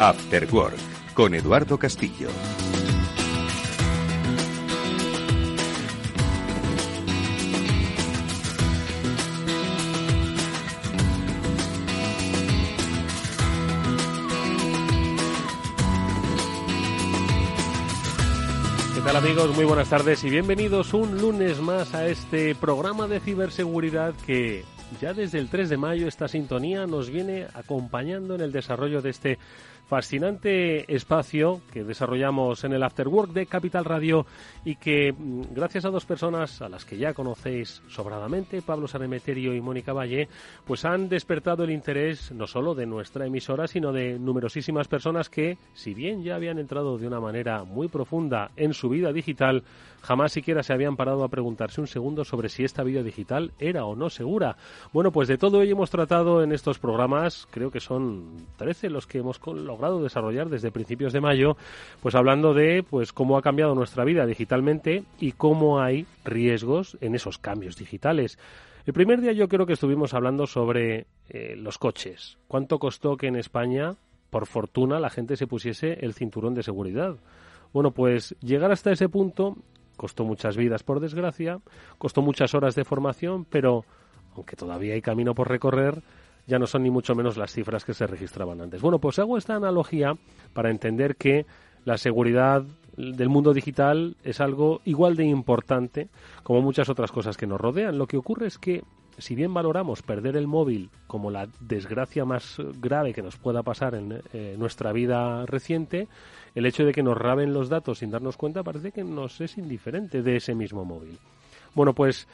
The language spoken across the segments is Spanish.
After Work con Eduardo Castillo. ¿Qué tal amigos? Muy buenas tardes y bienvenidos un lunes más a este programa de ciberseguridad que ya desde el 3 de mayo esta sintonía nos viene acompañando en el desarrollo de este fascinante espacio que desarrollamos en el Afterwork de Capital Radio y que mm, gracias a dos personas a las que ya conocéis sobradamente, Pablo Sanemeterio y Mónica Valle, pues han despertado el interés no solo de nuestra emisora, sino de numerosísimas personas que, si bien ya habían entrado de una manera muy profunda en su vida digital, jamás siquiera se habían parado a preguntarse un segundo sobre si esta vida digital era o no segura. Bueno, pues de todo ello hemos tratado en estos programas, creo que son 13 los que hemos logrado desarrollar desde principios de mayo, pues hablando de pues cómo ha cambiado nuestra vida digitalmente y cómo hay riesgos en esos cambios digitales. El primer día yo creo que estuvimos hablando sobre eh, los coches. ¿Cuánto costó que en España, por fortuna, la gente se pusiese el cinturón de seguridad? Bueno, pues llegar hasta ese punto costó muchas vidas, por desgracia, costó muchas horas de formación, pero aunque todavía hay camino por recorrer, ya no son ni mucho menos las cifras que se registraban antes. Bueno, pues hago esta analogía para entender que la seguridad del mundo digital es algo igual de importante como muchas otras cosas que nos rodean. Lo que ocurre es que si bien valoramos perder el móvil como la desgracia más grave que nos pueda pasar en eh, nuestra vida reciente, el hecho de que nos raben los datos sin darnos cuenta parece que nos es indiferente de ese mismo móvil. Bueno, pues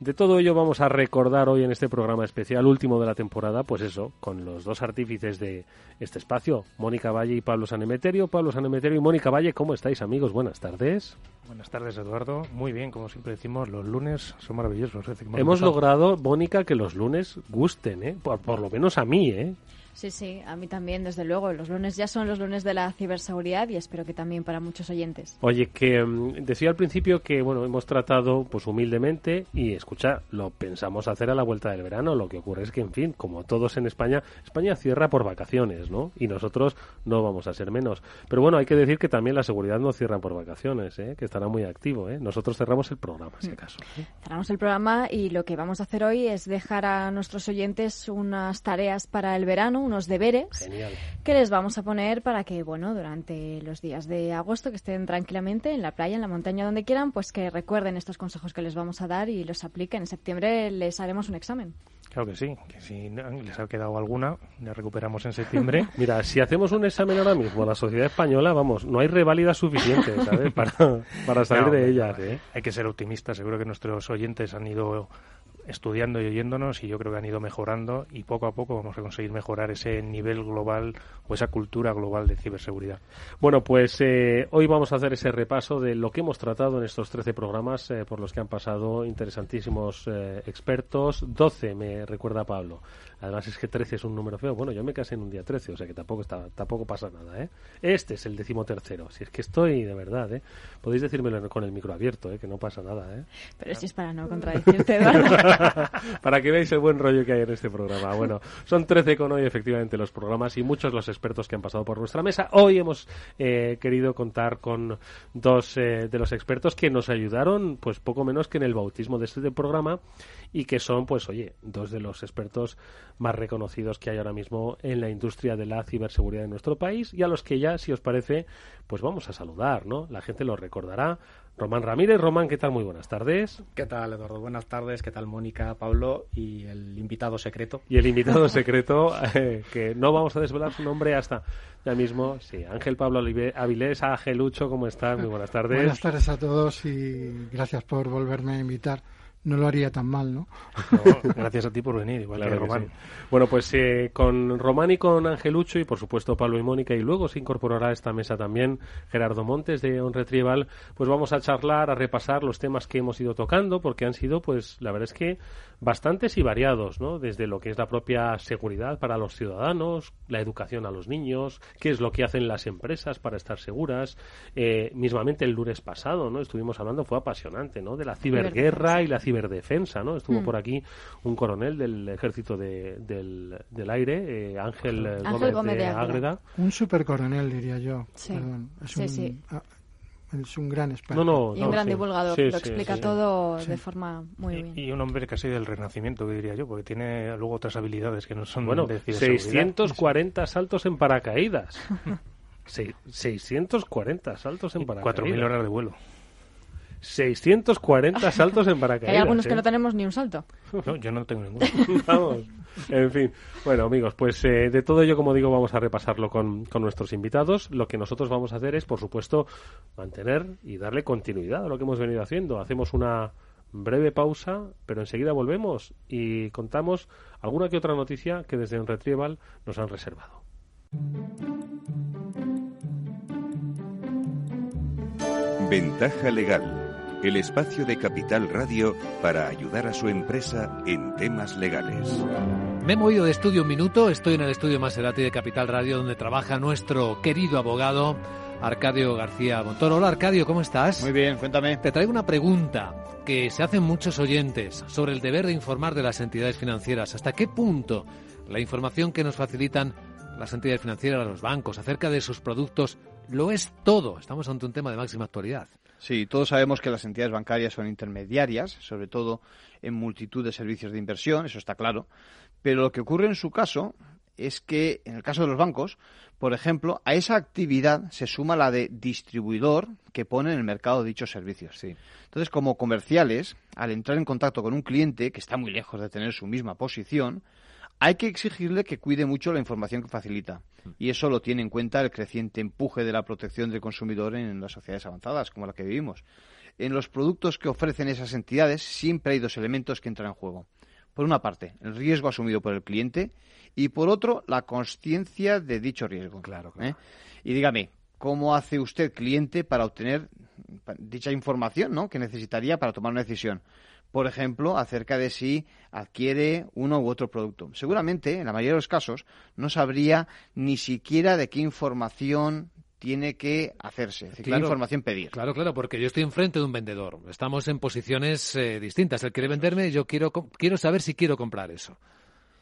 de todo ello vamos a recordar hoy en este programa especial, último de la temporada, pues eso, con los dos artífices de este espacio, Mónica Valle y Pablo Sanemeterio. Pablo Sanemeterio y Mónica Valle, ¿cómo estáis amigos? Buenas tardes. Buenas tardes, Eduardo. Muy bien, como siempre decimos, los lunes son maravillosos. Hemos logrado, Mónica, que los lunes gusten, ¿eh? Por, por lo menos a mí, ¿eh? Sí, sí, a mí también, desde luego. Los lunes ya son los lunes de la ciberseguridad y espero que también para muchos oyentes. Oye, que um, decía al principio que, bueno, hemos tratado, pues humildemente, y escucha, lo pensamos hacer a la vuelta del verano. Lo que ocurre es que, en fin, como todos en España, España cierra por vacaciones, ¿no? Y nosotros no vamos a ser menos. Pero bueno, hay que decir que también la seguridad no cierra por vacaciones, ¿eh? Que estará muy activo, ¿eh? Nosotros cerramos el programa, si acaso. ¿eh? Cerramos el programa y lo que vamos a hacer hoy es dejar a nuestros oyentes unas tareas para el verano unos deberes que les vamos a poner para que, bueno, durante los días de agosto que estén tranquilamente en la playa, en la montaña, donde quieran, pues que recuerden estos consejos que les vamos a dar y los apliquen. En septiembre les haremos un examen. Claro que sí, que si les ha quedado alguna, la recuperamos en septiembre. Mira, si hacemos un examen ahora mismo a la sociedad española, vamos, no hay reválida suficiente, ¿sabes? Para, para salir No, de ellas, ¿eh? Hay que ser optimistas. Seguro que nuestros oyentes han ido estudiando y oyéndonos y yo creo que han ido mejorando y poco a poco vamos a conseguir mejorar ese nivel global o esa cultura global de ciberseguridad. Bueno, pues eh, hoy vamos a hacer ese repaso de lo que hemos tratado en estos 13 programas eh, por los que han pasado interesantísimos eh, expertos. 12 me recuerda Pablo. Además es que 13 es un número feo. Bueno, yo me casé en un día 13, o sea que tampoco está, tampoco pasa nada, ¿eh? Este es el decimotercero. Si es que estoy de verdad, ¿eh? Podéis decírmelo con el micro abierto, ¿eh? Que no pasa nada, ¿eh? Pero si es para no contradecirte. Para que veáis el buen rollo que hay en este programa. Bueno, son 13 con hoy efectivamente los programas y muchos los expertos que han pasado por nuestra mesa. Hoy hemos eh, querido contar con dos eh, de los expertos que nos ayudaron, pues poco menos que en el bautismo de este programa y que son, pues oye, dos de los expertos más reconocidos que hay ahora mismo en la industria de la ciberseguridad en nuestro país y a los que ya, si os parece, pues vamos a saludar, ¿no? La gente los recordará. Román Ramírez. Román, ¿qué tal? Muy buenas tardes. ¿Qué tal, Eduardo? Buenas tardes. ¿Qué tal, Mónica, Pablo y el invitado secreto? Y el invitado secreto, eh, que no vamos a desvelar su nombre hasta ya mismo. Sí, Ángel Pablo Avilés, Lucho, ¿cómo estás? Muy buenas tardes. Buenas tardes a todos y gracias por volverme a invitar no lo haría tan mal, ¿no? gracias a ti por venir, igual que Román. Bueno, pues eh, con Román y con Angelucho y por supuesto Pablo y Mónica y luego se incorporará a esta mesa también Gerardo Montes de On Retrieval, pues vamos a charlar, a repasar los temas que hemos ido tocando porque han sido, pues la verdad es que bastantes y variados, ¿no? Desde lo que es la propia seguridad para los ciudadanos, la educación a los niños, qué es lo que hacen las empresas para estar seguras. Eh, mismamente el lunes pasado, ¿no? Estuvimos hablando, fue apasionante, ¿no? De la ciberguerra y la ciberdefensa, ¿no? Estuvo mm. por aquí un coronel del ejército del, del, aire, eh, Ángel, Gómez, de, Ágreda. Un supercoronel, diría yo. Sí, sí, ah, es un gran experto. No, y un gran divulgador, lo explica todo de forma muy bien. Y un hombre casi del renacimiento, que diría yo, porque tiene luego otras habilidades que no son bueno, de 640 saltos en paracaídas. 640 saltos en paracaídas. 4.000 horas de vuelo. 640 saltos en paracaídas. Hay algunos que ¿eh? no tenemos ni un salto. No, yo no tengo ninguno. Vamos. En fin. Bueno, amigos, pues eh, de todo ello, como digo, vamos a repasarlo con, con, nuestros invitados. Lo que nosotros vamos a hacer es, por supuesto, mantener y darle continuidad a lo que hemos venido haciendo. Hacemos una breve pausa, pero enseguida volvemos y contamos alguna que otra noticia que desde un Retrieval nos han reservado. Ventaja legal el espacio de Capital Radio para ayudar a su empresa en temas legales. Me he movido de estudio un minuto, estoy en el estudio Maserati de Capital Radio donde trabaja nuestro querido abogado Arcadio García Montoro. Hola Arcadio, ¿cómo estás? Muy bien, cuéntame. Te traigo una pregunta que se hacen muchos oyentes sobre el deber de informar de las entidades financieras. ¿Hasta qué punto la información que nos facilitan las entidades financieras, los bancos, acerca de sus productos, lo es todo? Estamos ante un tema de máxima actualidad. Sí, todos sabemos que las entidades bancarias son intermediarias, sobre todo en multitud de servicios de inversión, eso está claro. Pero lo que ocurre en su caso es que, en el caso de los bancos, por ejemplo, a esa actividad se suma la de distribuidor que pone en el mercado dichos servicios. Sí. Entonces, como comerciales, al entrar en contacto con un cliente que está muy lejos de tener su misma posición, hay que exigirle que cuide mucho la información que facilita. Y eso lo tiene en cuenta el creciente empuje de la protección del consumidor en las sociedades avanzadas, como la que vivimos. En los productos que ofrecen esas entidades siempre hay dos elementos que entran en juego. Por una parte, el riesgo asumido por el cliente y por otro, la conciencia de dicho riesgo. Claro, claro. ¿Eh? Y dígame, ¿cómo hace usted cliente para obtener dicha información ¿no? que necesitaría para tomar una decisión? Por ejemplo, acerca de si adquiere uno u otro producto. Seguramente, en la mayoría de los casos, no sabría ni siquiera de qué información tiene que hacerse, qué información pedir. Claro, claro, porque yo estoy enfrente de un vendedor. Estamos en posiciones eh, distintas. Él quiere venderme y yo quiero, quiero saber si quiero comprar eso.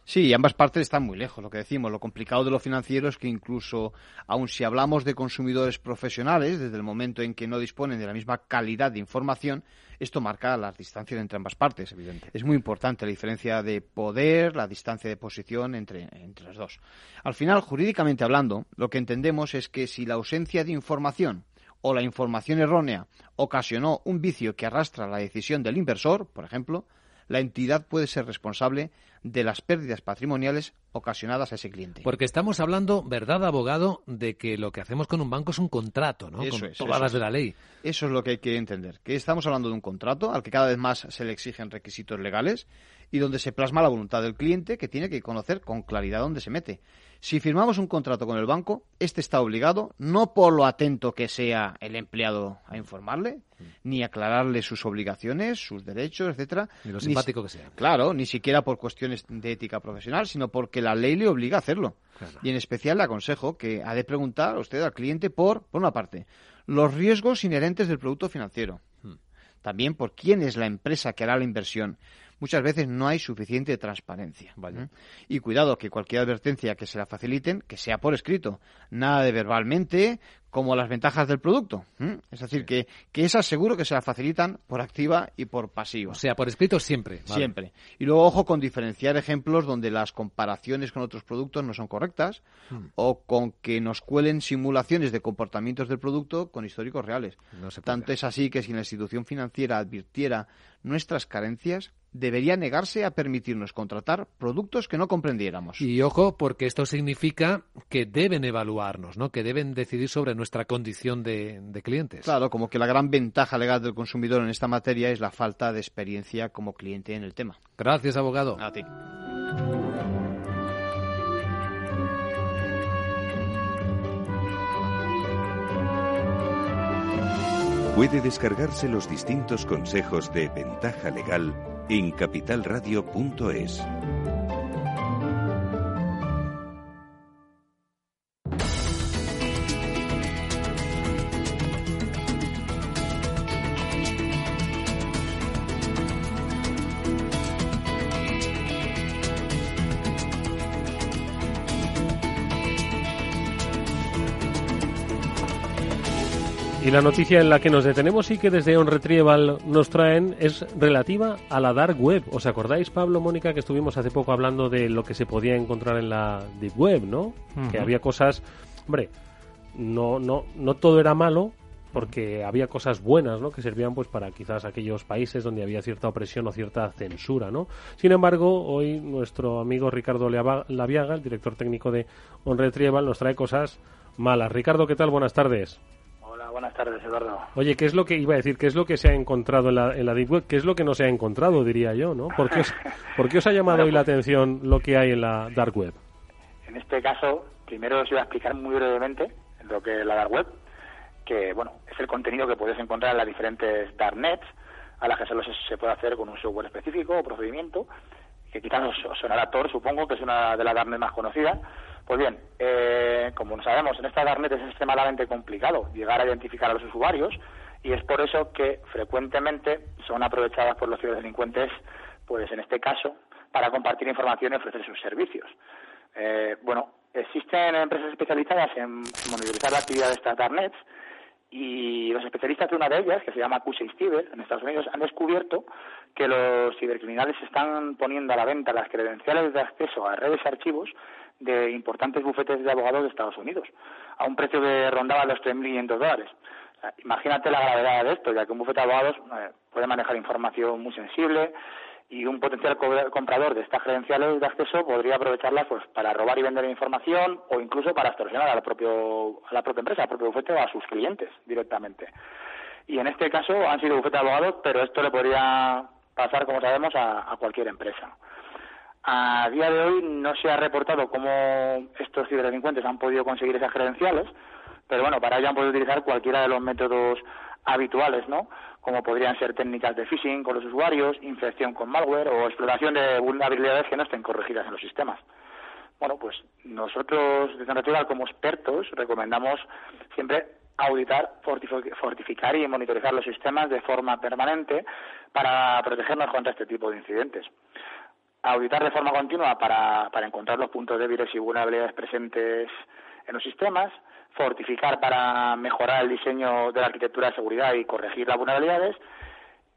Sí, ambas partes están muy lejos, lo que decimos. Lo complicado de lo financiero es que incluso, aun si hablamos de consumidores profesionales, desde el momento en que no disponen de la misma calidad de información, esto marca las distancias entre ambas partes. Evidente. Es muy importante la diferencia de poder, la distancia de posición entre, entre los dos. Al final, jurídicamente hablando, lo que entendemos es que si la ausencia de información o la información errónea ocasionó un vicio que arrastra la decisión del inversor, por ejemplo, la entidad puede ser responsable de las pérdidas patrimoniales ocasionadas a ese cliente. Porque estamos hablando, ¿verdad, abogado?, de que lo que hacemos con un banco es un contrato, ¿no? Eso con es, todas las de la ley. Eso es lo que hay que entender, que estamos hablando de un contrato al que cada vez más se le exigen requisitos legales y donde se plasma la voluntad del cliente que tiene que conocer con claridad dónde se mete. Si firmamos un contrato con el banco, este está obligado, no por lo atento que sea el empleado a informarle, ni aclararle sus obligaciones, sus derechos, etcétera, ni lo simpático que sea. Claro, ni siquiera por cuestiones de ética profesional, sino porque la ley le obliga a hacerlo. Y en especial le aconsejo que ha de preguntar a usted al cliente por, por una parte, los riesgos inherentes del producto financiero. Hmm. También por quién es la empresa que hará la inversión muchas veces no hay suficiente transparencia. ¿eh? Y cuidado que cualquier advertencia que se la faciliten, que sea por escrito, nada de verbalmente, como las ventajas del producto. Es decir, que, que esas seguro que se las facilitan por activa y por pasiva. O sea, por escrito siempre. Siempre. Y luego, ojo con diferenciar ejemplos donde las comparaciones con otros productos no son correctas hmm. o con que nos cuelen simulaciones de comportamientos del producto con históricos reales. Tanto es así que si la institución financiera advirtiera nuestras carencias, debería negarse a permitirnos contratar productos que no comprendiéramos. Y ojo, porque esto significa que deben evaluarnos, ¿no? Que deben decidir sobre nuestra condición de, de clientes. Claro, como que la gran ventaja legal del consumidor en esta materia es la falta de experiencia como cliente en el tema. Gracias, abogado. A ti. Puede descargarse los distintos consejos de ventaja legal en capitalradio.es. Y la noticia en la que nos detenemos y que desde On Retrieval nos traen es relativa a la dark web. ¿Os acordáis, Pablo, Mónica, que estuvimos hace poco hablando de lo que se podía encontrar en la deep web, ¿no? Que había cosas, hombre, no no no todo era malo, porque había cosas buenas, ¿no? Que servían pues para quizás aquellos países donde había cierta opresión o cierta censura, ¿no? Sin embargo, hoy nuestro amigo Ricardo Laviaga, el director técnico de On Retrieval, nos trae cosas malas. Ricardo, ¿qué tal? Buenas tardes buenas tardes, Eduardo. Oye, ¿qué es lo que iba a decir? ¿Qué es lo que se ha encontrado en la, en la Deep Web? ¿Qué es lo que no se ha encontrado, diría yo, no? ¿Por qué os, ha llamado hoy la pues atención lo que hay en la Dark Web? En este caso, primero os iba a explicar muy brevemente lo que es la Dark Web, que, bueno, es el contenido que puedes encontrar en las diferentes Darknets, a las que solo se, puede hacer con un software específico o procedimiento, que quizás os, sonará Tor, supongo, que es una de las Darknets más conocidas, pues bien, eh, como sabemos, en esta Darknet es extremadamente complicado llegar a identificar a los usuarios y es por eso que frecuentemente son aprovechadas por los ciberdelincuentes, pues en este caso, para compartir información y ofrecer sus servicios. Eh, bueno, existen empresas especializadas en monitorizar la actividad de estas Darknets y los especialistas de una de ellas, que se llama Q6 Cyber, en Estados Unidos, han descubierto que los cibercriminales están poniendo a la venta las credenciales de acceso a redes y archivos de importantes bufetes de abogados de Estados Unidos, a un precio que rondaba los 3.500 dólares. Imagínate la gravedad de esto, ya que un bufete de abogados eh, puede manejar información muy sensible y un potencial comprador de estas credenciales de acceso podría aprovecharlas pues, para robar y vender información o incluso para extorsionar a la, propio, a la propia empresa, al propio bufete o a sus clientes directamente. Y en este caso han sido bufetes de abogados, pero esto le podría pasar, como sabemos, a cualquier empresa. A día de hoy no se ha reportado cómo estos ciberdelincuentes han podido conseguir esas credenciales, pero bueno, para ello han podido utilizar cualquiera de los métodos habituales, ¿no? Como podrían ser técnicas de phishing con los usuarios, infección con malware o exploración de vulnerabilidades que no estén corregidas en los sistemas. Bueno, pues nosotros desde Natural como expertos recomendamos siempre auditar, fortificar y monitorizar los sistemas de forma permanente para protegernos contra este tipo de incidentes auditar de forma continua para, para encontrar los puntos débiles y vulnerabilidades presentes en los sistemas, fortificar para mejorar el diseño de la arquitectura de seguridad y corregir las vulnerabilidades,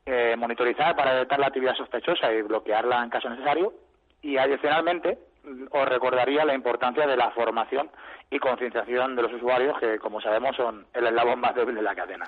eh, monitorizar para detectar la actividad sospechosa y bloquearla en caso necesario, y adicionalmente os recordaría la importancia de la formación y concienciación de los usuarios, que como sabemos son el eslabón más débil de la cadena.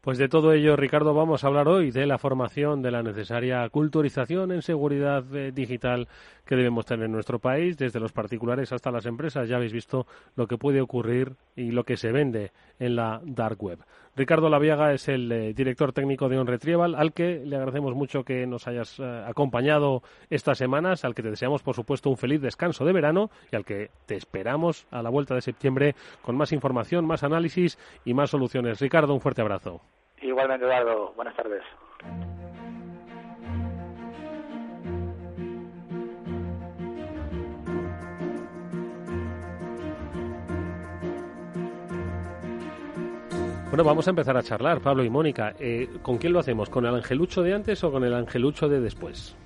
Pues de todo ello, Ricardo, vamos a hablar hoy de la formación, de la necesaria culturización en seguridad eh, digital que debemos tener en nuestro país, desde los particulares hasta las empresas. Ya habéis visto lo que puede ocurrir y lo que se vende en la dark web. Ricardo Laviaga es el eh, director técnico de OnRetrieval, al que le agradecemos mucho que nos hayas eh, acompañado estas semanas, al que te deseamos, por supuesto, un feliz descanso de verano y al que te esperamos a la vuelta de septiembre con más información, más análisis y más soluciones. Ricardo, un fuerte abrazo. Igualmente, Eduardo. Buenas tardes. Bueno, vamos a empezar a charlar, Pablo y Mónica. Eh, ¿Con quién lo hacemos? ¿Con el angelucho de antes o con el angelucho de después?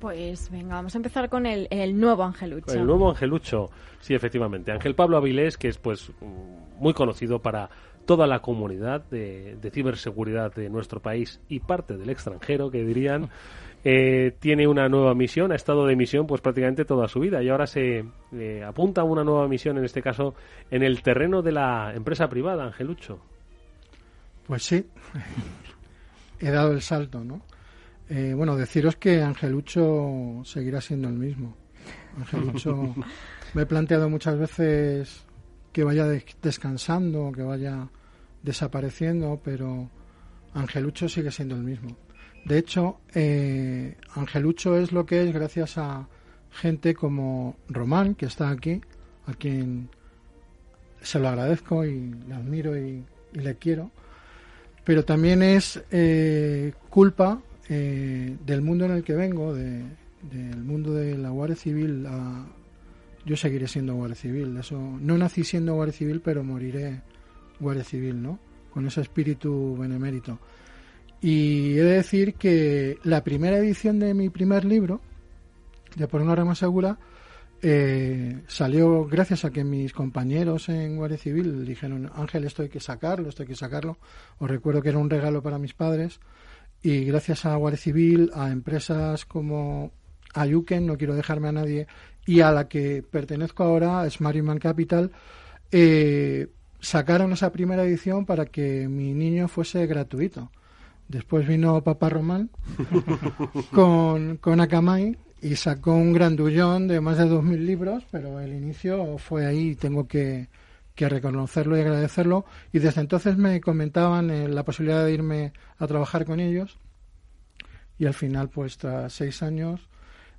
Pues venga, vamos a empezar con el, nuevo angelucho. el nuevo angelucho, sí, efectivamente. Ángel Pablo Avilés, que es pues muy conocido para toda la comunidad de, ciberseguridad de nuestro país y parte del extranjero, que dirían. Eh, tiene una nueva misión, ha estado de misión pues prácticamente toda su vida y ahora se eh, apunta a una nueva misión, en este caso, en el terreno de la empresa privada, Angelucho. Pues sí, he dado el salto, ¿no? Eh, bueno, deciros que Angelucho seguirá siendo el mismo. Angelucho, me he planteado muchas veces que vaya descansando, que vaya desapareciendo, pero Angelucho sigue siendo el mismo. De hecho, eh, Angelucho es lo que es gracias a gente como Román, que está aquí, a quien se lo agradezco y le admiro y, le quiero, pero también es eh, culpa eh, del mundo en el que vengo, del mundo de la Guardia Civil, yo seguiré siendo Guardia Civil. Eso, no nací siendo Guardia Civil, pero moriré Guardia Civil, ¿no? Con ese espíritu benemérito. Y he de decir que la primera edición de mi primer libro, de Por una rama segura, eh, salió gracias a que mis compañeros en Guardia Civil dijeron, Ángel, esto hay que sacarlo, esto hay que sacarlo. Os recuerdo que era un regalo para mis padres y gracias a Guardia Civil, a empresas como Ayuken, no quiero dejarme a nadie, y a la que pertenezco ahora, Smart Human Capital, eh, sacaron esa primera edición para que mi niño fuese gratuito. Después vino Papá Román con, con Akamai y sacó un grandullón de más de 2.000 libros, pero el inicio fue ahí y tengo que, que reconocerlo y agradecerlo. Y desde entonces me comentaban eh, la posibilidad de irme a trabajar con ellos. Y al final, pues tras seis años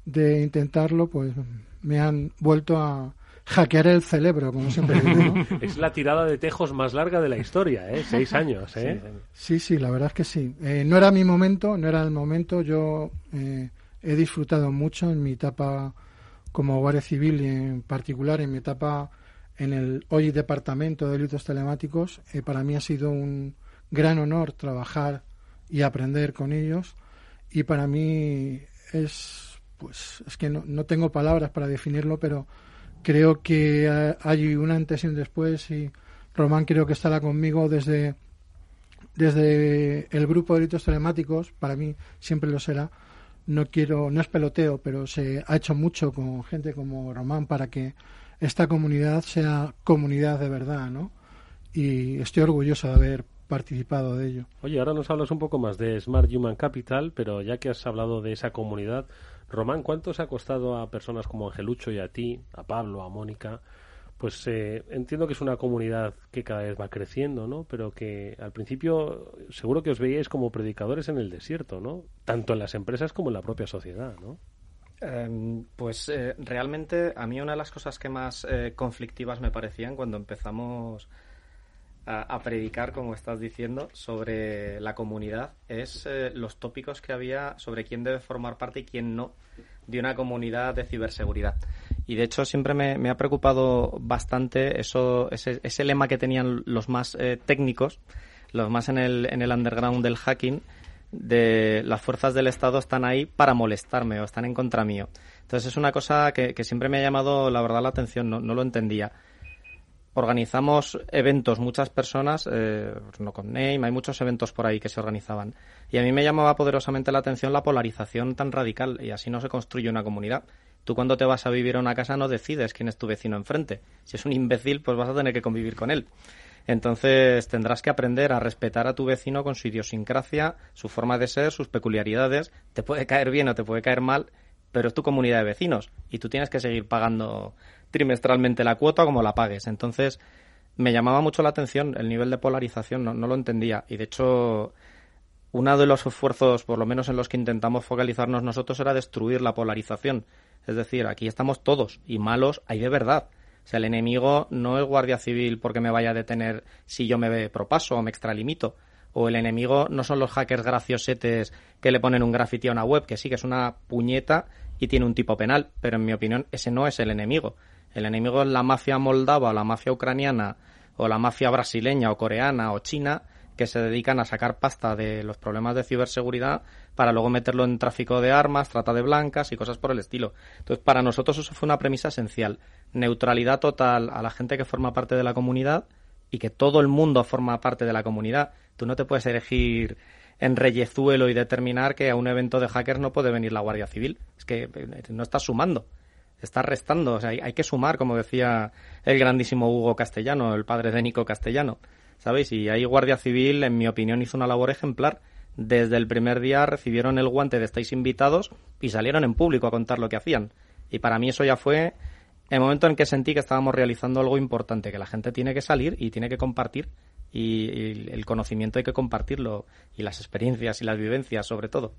de intentarlo, pues me han vuelto a hackear el cerebro, como siempre digo. Es la tirada de tejos más larga de la historia, ¿eh? Seis años, ¿eh? Sí, sí, la verdad es que sí. Eh, no era mi momento, no era el momento. Yo eh, he disfrutado mucho en mi etapa como guardia civil y en particular en mi etapa en el hoy Departamento de Delitos Telemáticos. Eh, para mí ha sido un gran honor trabajar y aprender con ellos y para mí es, pues, es que no, no tengo palabras para definirlo, pero creo que hay una antes y un después y Román creo que estará conmigo desde, desde el grupo de delitos telemáticos, para mí siempre lo será. No quiero, no es peloteo, pero se ha hecho mucho con gente como Román para que esta comunidad sea comunidad de verdad, ¿no? Y estoy orgulloso de haber participado de ello. Oye, ahora nos hablas un poco más de Smart Human Capital, pero ya que has hablado de esa comunidad, Román, ¿cuánto se ha costado a personas como Angelucho y a ti, a Pablo, a Mónica? Pues eh, entiendo que es una comunidad que cada vez va creciendo, ¿no? Pero que al principio seguro que os veíais como predicadores en el desierto, ¿no? Tanto en las empresas como en la propia sociedad, ¿no? Em, pues eh, realmente a mí una de las cosas que más eh, conflictivas me parecían cuando empezamos a, predicar, como estás diciendo, sobre la comunidad es eh, los tópicos que había sobre quién debe formar parte y quién no de una comunidad de ciberseguridad. Y de hecho siempre me, ha preocupado bastante eso, ese, ese, lema que tenían los más técnicos, los más en el, en el underground del hacking, de las fuerzas del Estado están ahí para molestarme o están en contra mío. Entonces es una cosa que, siempre me ha llamado la verdad la atención, no, lo entendía. Organizamos eventos, muchas personas, eh, no con Name, hay muchos eventos por ahí que se organizaban. Y a mí me llamaba poderosamente la atención la polarización tan radical y así no se construye una comunidad. Tú cuando te vas a vivir a una casa no decides quién es tu vecino enfrente. Si es un imbécil, pues vas a tener que convivir con él. Entonces tendrás que aprender a respetar a tu vecino con su idiosincrasia, su forma de ser, sus peculiaridades. Te puede caer bien o te puede caer mal, pero es tu comunidad de vecinos y tú tienes que seguir pagando trimestralmente la cuota como la pagues. Entonces me llamaba mucho la atención el nivel de polarización, no, no lo entendía. Y de hecho, uno de los esfuerzos, por lo menos en los que intentamos focalizarnos nosotros, era destruir la polarización. Es decir, aquí estamos todos y malos hay de verdad. O sea, el enemigo no es guardia civil porque me vaya a detener si yo me propaso o me extralimito. O el enemigo no son los hackers graciosetes que le ponen un graffiti a una web, que sí que es una puñeta y tiene un tipo penal, pero en mi opinión ese no es el enemigo. El enemigo es la mafia moldava o la mafia ucraniana o la mafia brasileña o coreana o china que se dedican a sacar pasta de los problemas de ciberseguridad para luego meterlo en tráfico de armas, trata de blancas y cosas por el estilo. Entonces, para nosotros eso fue una premisa esencial. Neutralidad total a la gente que forma parte de la comunidad, y que todo el mundo forma parte de la comunidad. Tú no te puedes elegir en reyezuelo y determinar que a un evento de hackers no puede venir la Guardia Civil. Es que eh, no estás sumando, estás restando. O sea, hay, que sumar, como decía el grandísimo Hugo Castellano, el padre de Nico Castellano. ¿Sabéis? Y ahí Guardia Civil, en mi opinión, hizo una labor ejemplar. Desde el primer día recibieron el guante de estáis invitados y salieron en público a contar lo que hacían. Y para mí eso ya fue el momento en que sentí que estábamos realizando algo importante, que la gente tiene que salir y tiene que compartir y, el conocimiento hay que compartirlo y las experiencias y las vivencias sobre todo.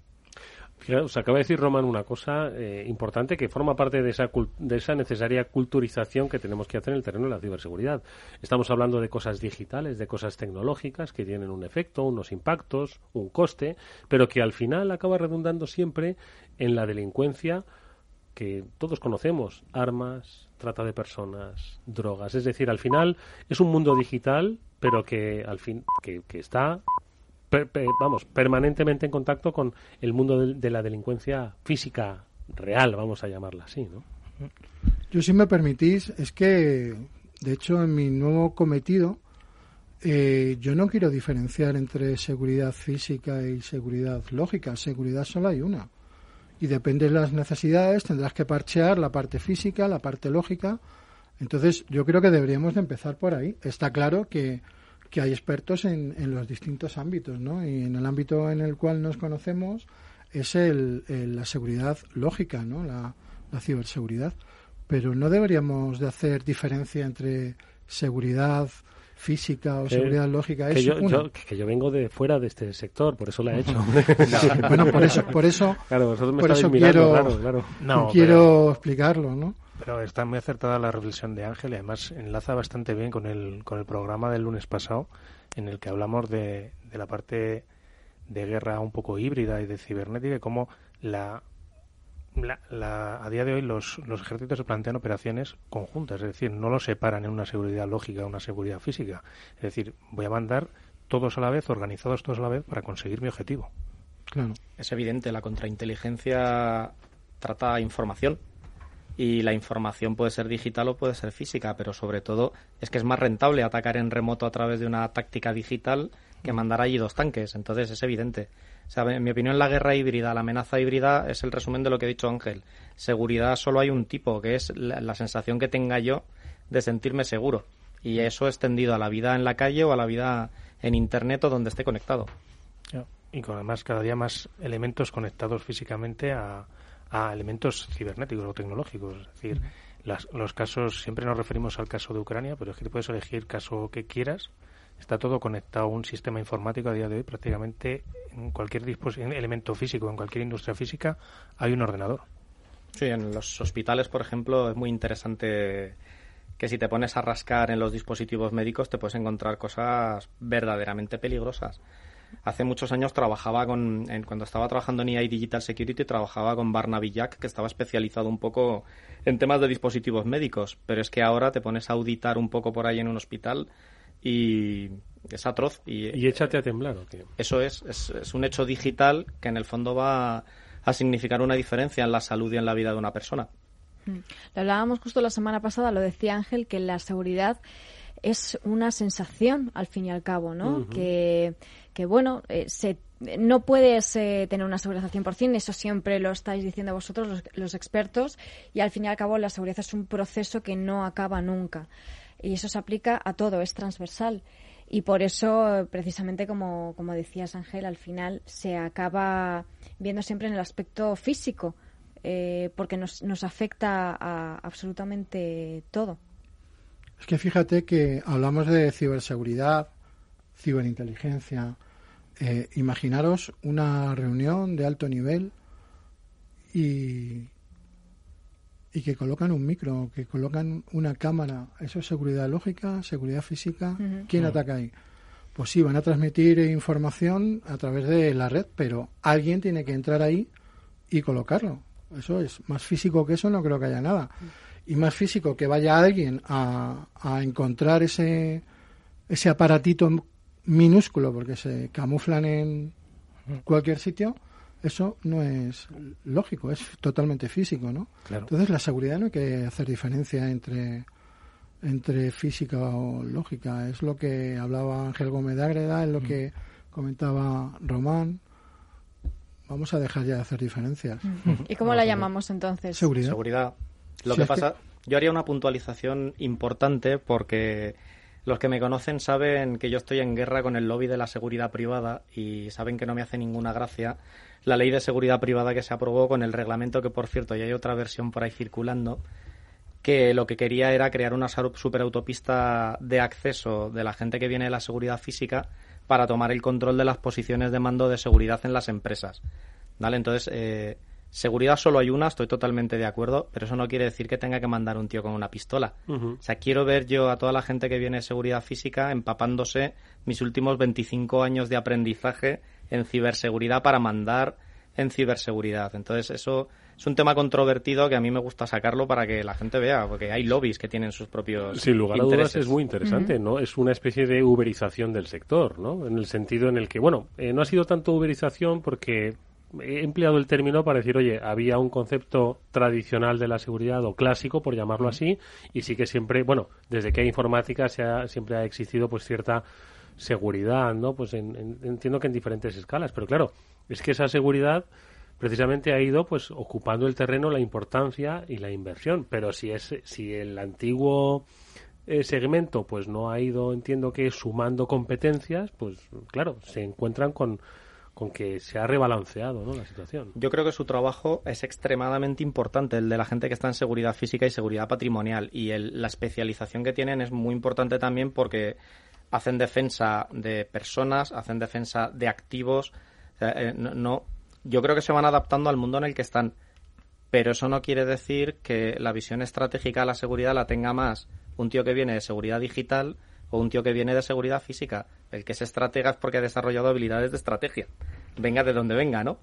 Os acaba de decir Roman una cosa eh, importante que forma parte de esa, de esa necesaria culturización que tenemos que hacer en el terreno de la ciberseguridad. Estamos hablando de cosas digitales, de cosas tecnológicas que tienen un efecto, unos impactos, un coste, pero que al final acaba redundando siempre en la delincuencia que todos conocemos, armas, trata de personas, drogas. Es decir, al final es un mundo digital, pero que al fin que, está vamos permanentemente en contacto con el mundo de, la delincuencia física real, vamos a llamarla así, ¿no? Yo, si me permitís, es que, de hecho, en mi nuevo cometido, eh, yo no quiero diferenciar entre seguridad física y seguridad lógica. Seguridad solo hay una y depende de las necesidades tendrás que parchear la parte física, la parte lógica. Entonces yo creo que deberíamos de empezar por ahí. Está claro que, que hay expertos en, en, los distintos ámbitos, ¿no? Y en el ámbito en el cual nos conocemos es el, la seguridad lógica, ¿no? La, la ciberseguridad. Pero no deberíamos de hacer diferencia entre seguridad física o seguridad lógica que yo, que yo vengo de fuera de este sector por eso la he hecho bueno por eso por eso por eso quiero quiero explicarlo no pero está muy acertada la reflexión de Ángel y además enlaza bastante bien con el con el programa del lunes pasado en el que hablamos de, de la parte de guerra un poco híbrida y de cibernética y cómo la la, a día de hoy los, los ejércitos se plantean operaciones conjuntas, es decir, no los separan en una seguridad lógica o una seguridad física. Es decir, voy a mandar todos a la vez, organizados todos a la vez, para conseguir mi objetivo. Claro. Es evidente, la contrainteligencia trata información y la información puede ser digital o puede ser física, pero sobre todo es que es más rentable atacar en remoto a través de una táctica digital que mandar allí dos tanques. Entonces es evidente en mi opinión, la guerra híbrida, la amenaza híbrida es el resumen de lo que ha dicho Ángel. Seguridad solo hay un tipo, que es la, sensación que tenga yo de sentirme seguro. Y eso extendido a la vida en la calle o a la vida en Internet o donde esté conectado. Y con además cada día más elementos conectados físicamente a, elementos cibernéticos o tecnológicos. Es decir, los casos, siempre nos referimos al caso de Ucrania, pero es que te puedes elegir caso que quieras está todo conectado a un sistema informático a día de hoy. Prácticamente en cualquier elemento físico, en cualquier industria física, hay un ordenador. Sí, en los hospitales, por ejemplo, es muy interesante que si te pones a rascar en los dispositivos médicos te puedes encontrar cosas verdaderamente peligrosas. Hace muchos años trabajaba con, cuando estaba trabajando en EI Digital Security, trabajaba con Barnaby Jack, que estaba especializado un poco en temas de dispositivos médicos. Pero es que ahora te pones a auditar un poco por ahí en un hospital y es atroz. Y, échate a temblar. Eso es, es, un hecho digital que en el fondo va a significar una diferencia en la salud y en la vida de una persona. Mm. Lo hablábamos justo la semana pasada, lo decía Ángel, que la seguridad es una sensación al fin y al cabo, ¿no? que, que, bueno, eh, se no puedes eh, tener una seguridad al 100%, eso siempre lo estáis diciendo vosotros, los, los, expertos, y al fin y al cabo la seguridad es un proceso que no acaba nunca. Y eso se aplica a todo, es transversal. Y por eso, precisamente como, como decías, Ángel, al final se acaba viendo siempre en el aspecto físico, eh, porque nos, nos afecta a absolutamente todo. Es que fíjate que hablamos de ciberseguridad, ciberinteligencia. Eh, imaginaros una reunión de alto nivel y, y que colocan un micro, que colocan una cámara. ¿Eso es seguridad lógica, seguridad física? ¿Quién ataca ahí? Pues sí, van a transmitir información a través de la red, pero alguien tiene que entrar ahí y colocarlo. Eso es más físico que eso, no creo que haya nada. Y más físico que vaya alguien a, a encontrar ese, ese aparatito minúsculo, porque se camuflan en cualquier sitio, eso no es lógico, es totalmente físico, ¿no? Entonces, la seguridad no hay que hacer diferencia entre entre física o lógica. Es lo que hablaba Ángel Gómez de Ágreda, es lo que comentaba Román. Vamos a dejar ya de hacer diferencias. ¿Y cómo la llamamos entonces? Seguridad. Seguridad. Lo que pasa, yo haría una puntualización importante porque los que me conocen saben que yo estoy en guerra con el lobby de la seguridad privada y saben que no me hace ninguna gracia la ley de seguridad privada que se aprobó con el reglamento que, por cierto, ya hay otra versión por ahí circulando, que lo que quería era crear una superautopista de acceso de la gente que viene de la seguridad física para tomar el control de las posiciones de mando de seguridad en las empresas. ¿Vale? Entonces, eh, seguridad solo hay una, estoy totalmente de acuerdo, pero eso no quiere decir que tenga que mandar un tío con una pistola. O sea, quiero ver yo a toda la gente que viene de seguridad física empapándose mis últimos 25 años de aprendizaje en ciberseguridad para mandar en ciberseguridad. Entonces, eso es un tema controvertido que a mí me gusta sacarlo para que la gente vea, porque hay lobbies que tienen sus propios Sin lugar a dudas es muy interesante, ¿no? Es una especie de uberización del sector, ¿no? En el sentido en el que, bueno, eh, no ha sido tanto uberización porque he empleado el término para decir, oye, había un concepto tradicional de la seguridad o clásico, por llamarlo así, y sí que siempre, bueno, desde que hay informática se ha, siempre ha existido pues cierta seguridad, ¿no? Pues entiendo que en diferentes escalas, pero claro, es que esa seguridad precisamente ha ido pues ocupando el terreno la importancia y la inversión, pero si es si el antiguo eh, segmento pues no ha ido, entiendo que sumando competencias, pues claro, se encuentran con con que se ha rebalanceado ¿no? la situación. Yo creo que su trabajo es extremadamente importante, el de la gente que está en seguridad física y seguridad patrimonial. Y el, la especialización que tienen es muy importante también porque hacen defensa de personas, hacen defensa de activos. Eh, no, yo creo que se van adaptando al mundo en el que están. Pero eso no quiere decir que la visión estratégica de la seguridad la tenga más un tío que viene de seguridad digital o un tío que viene de seguridad física. El que es estratega es porque ha desarrollado habilidades de estrategia. Venga de donde venga, ¿no?